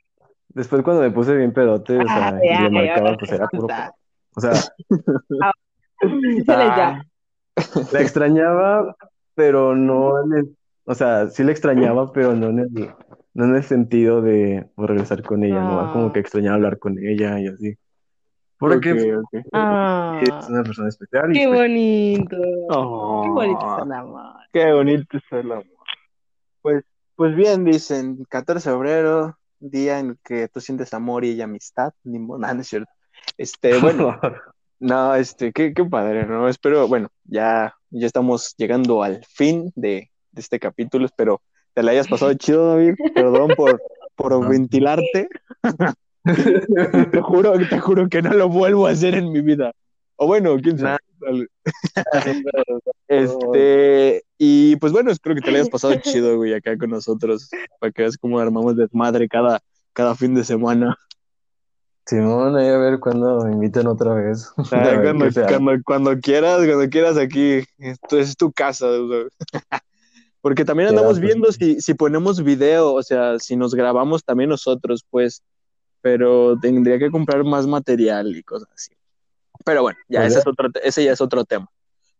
después cuando me puse bien pedote, o sea, Ay, y le marcaba, ay, pues era puro, o sea, [LAUGHS] Dísele ya. La extrañaba, pero no en el, o sea, sí la extrañaba, pero no en el, no en el sentido de pues, regresar con ella, no, como Ah. que extrañaba hablar con ella y así. Porque. Ah, es una persona especial qué pues, bonito. Qué bonito es el amor. qué bonito es el amor. Pues, pues bien, dicen, 14 de febrero, día en que tú sientes amor y amistad. Ni [LAUGHS] nada, no es cierto. Este, bueno, [LAUGHS] no, este, qué, qué padre, ¿no? Espero, bueno, ya, ya estamos llegando al fin de, de este capítulo. Espero te la hayas pasado [LAUGHS] chido, David. Perdón por, por No. ventilarte. Te juro, te juro que no lo vuelvo a hacer en mi vida. O bueno, quién sabe. [LAUGHS] Este, y pues bueno, espero que te la hayas pasado chido, güey, acá con nosotros, para que veas cómo armamos desmadre cada, cada fin de semana. Simón, ahí a ver cuándo me invitan otra vez. [LAUGHS] A Ah, ver cuando, cuando, cuando quieras, cuando quieras aquí, esto es tu casa. [LAUGHS] Porque también andamos pues. viendo si, si ponemos video, o sea, si nos grabamos también nosotros, pues, pero tendría que comprar más material y cosas así. Pero bueno, ya ese, ya. es otro, ese ya es otro tema.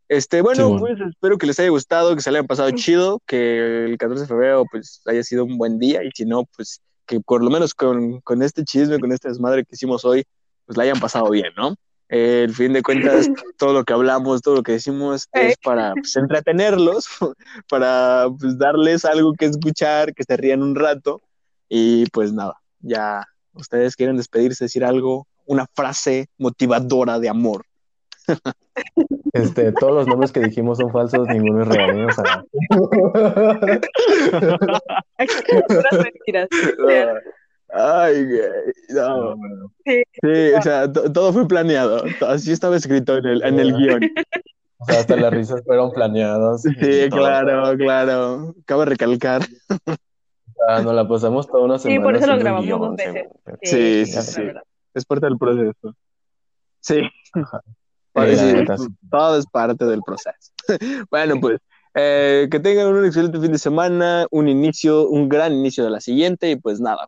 Este, bueno, pues espero que les haya gustado, que se le hayan pasado chido, que el 14 de febrero pues haya sido un buen día y si no, pues que por lo menos con, con este chisme, con esta desmadre que hicimos hoy, pues la hayan pasado bien, ¿no? Eh, el fin de cuentas, [LAUGHS] todo lo que hablamos, todo lo que decimos es para pues, entretenerlos, [LAUGHS] para pues, darles algo que escuchar, que se rían un rato y pues nada, ya ustedes quieren despedirse, decir algo, una frase motivadora de amor. Este, todos los nombres que dijimos son falsos, ninguno es real, ¿eh? O sea. Ay, güey, no. Sí. Sí, o sea, to- todo fue planeado. Así estaba escrito en el, en el guion. o sea, hasta las risas fueron planeadas. Sí, todo. claro, claro. Cabe recalcar. Sea, nos la pasamos toda una Sí, semana. por eso lo grabamos guion, dos veces. Sí, sí, sí. Es parte del proceso. Ajá. [LAUGHS] Sí. todo es parte del proceso. [LAUGHS] Bueno, pues eh, que tengan un excelente fin de semana, un inicio, un gran inicio de la siguiente y pues nada,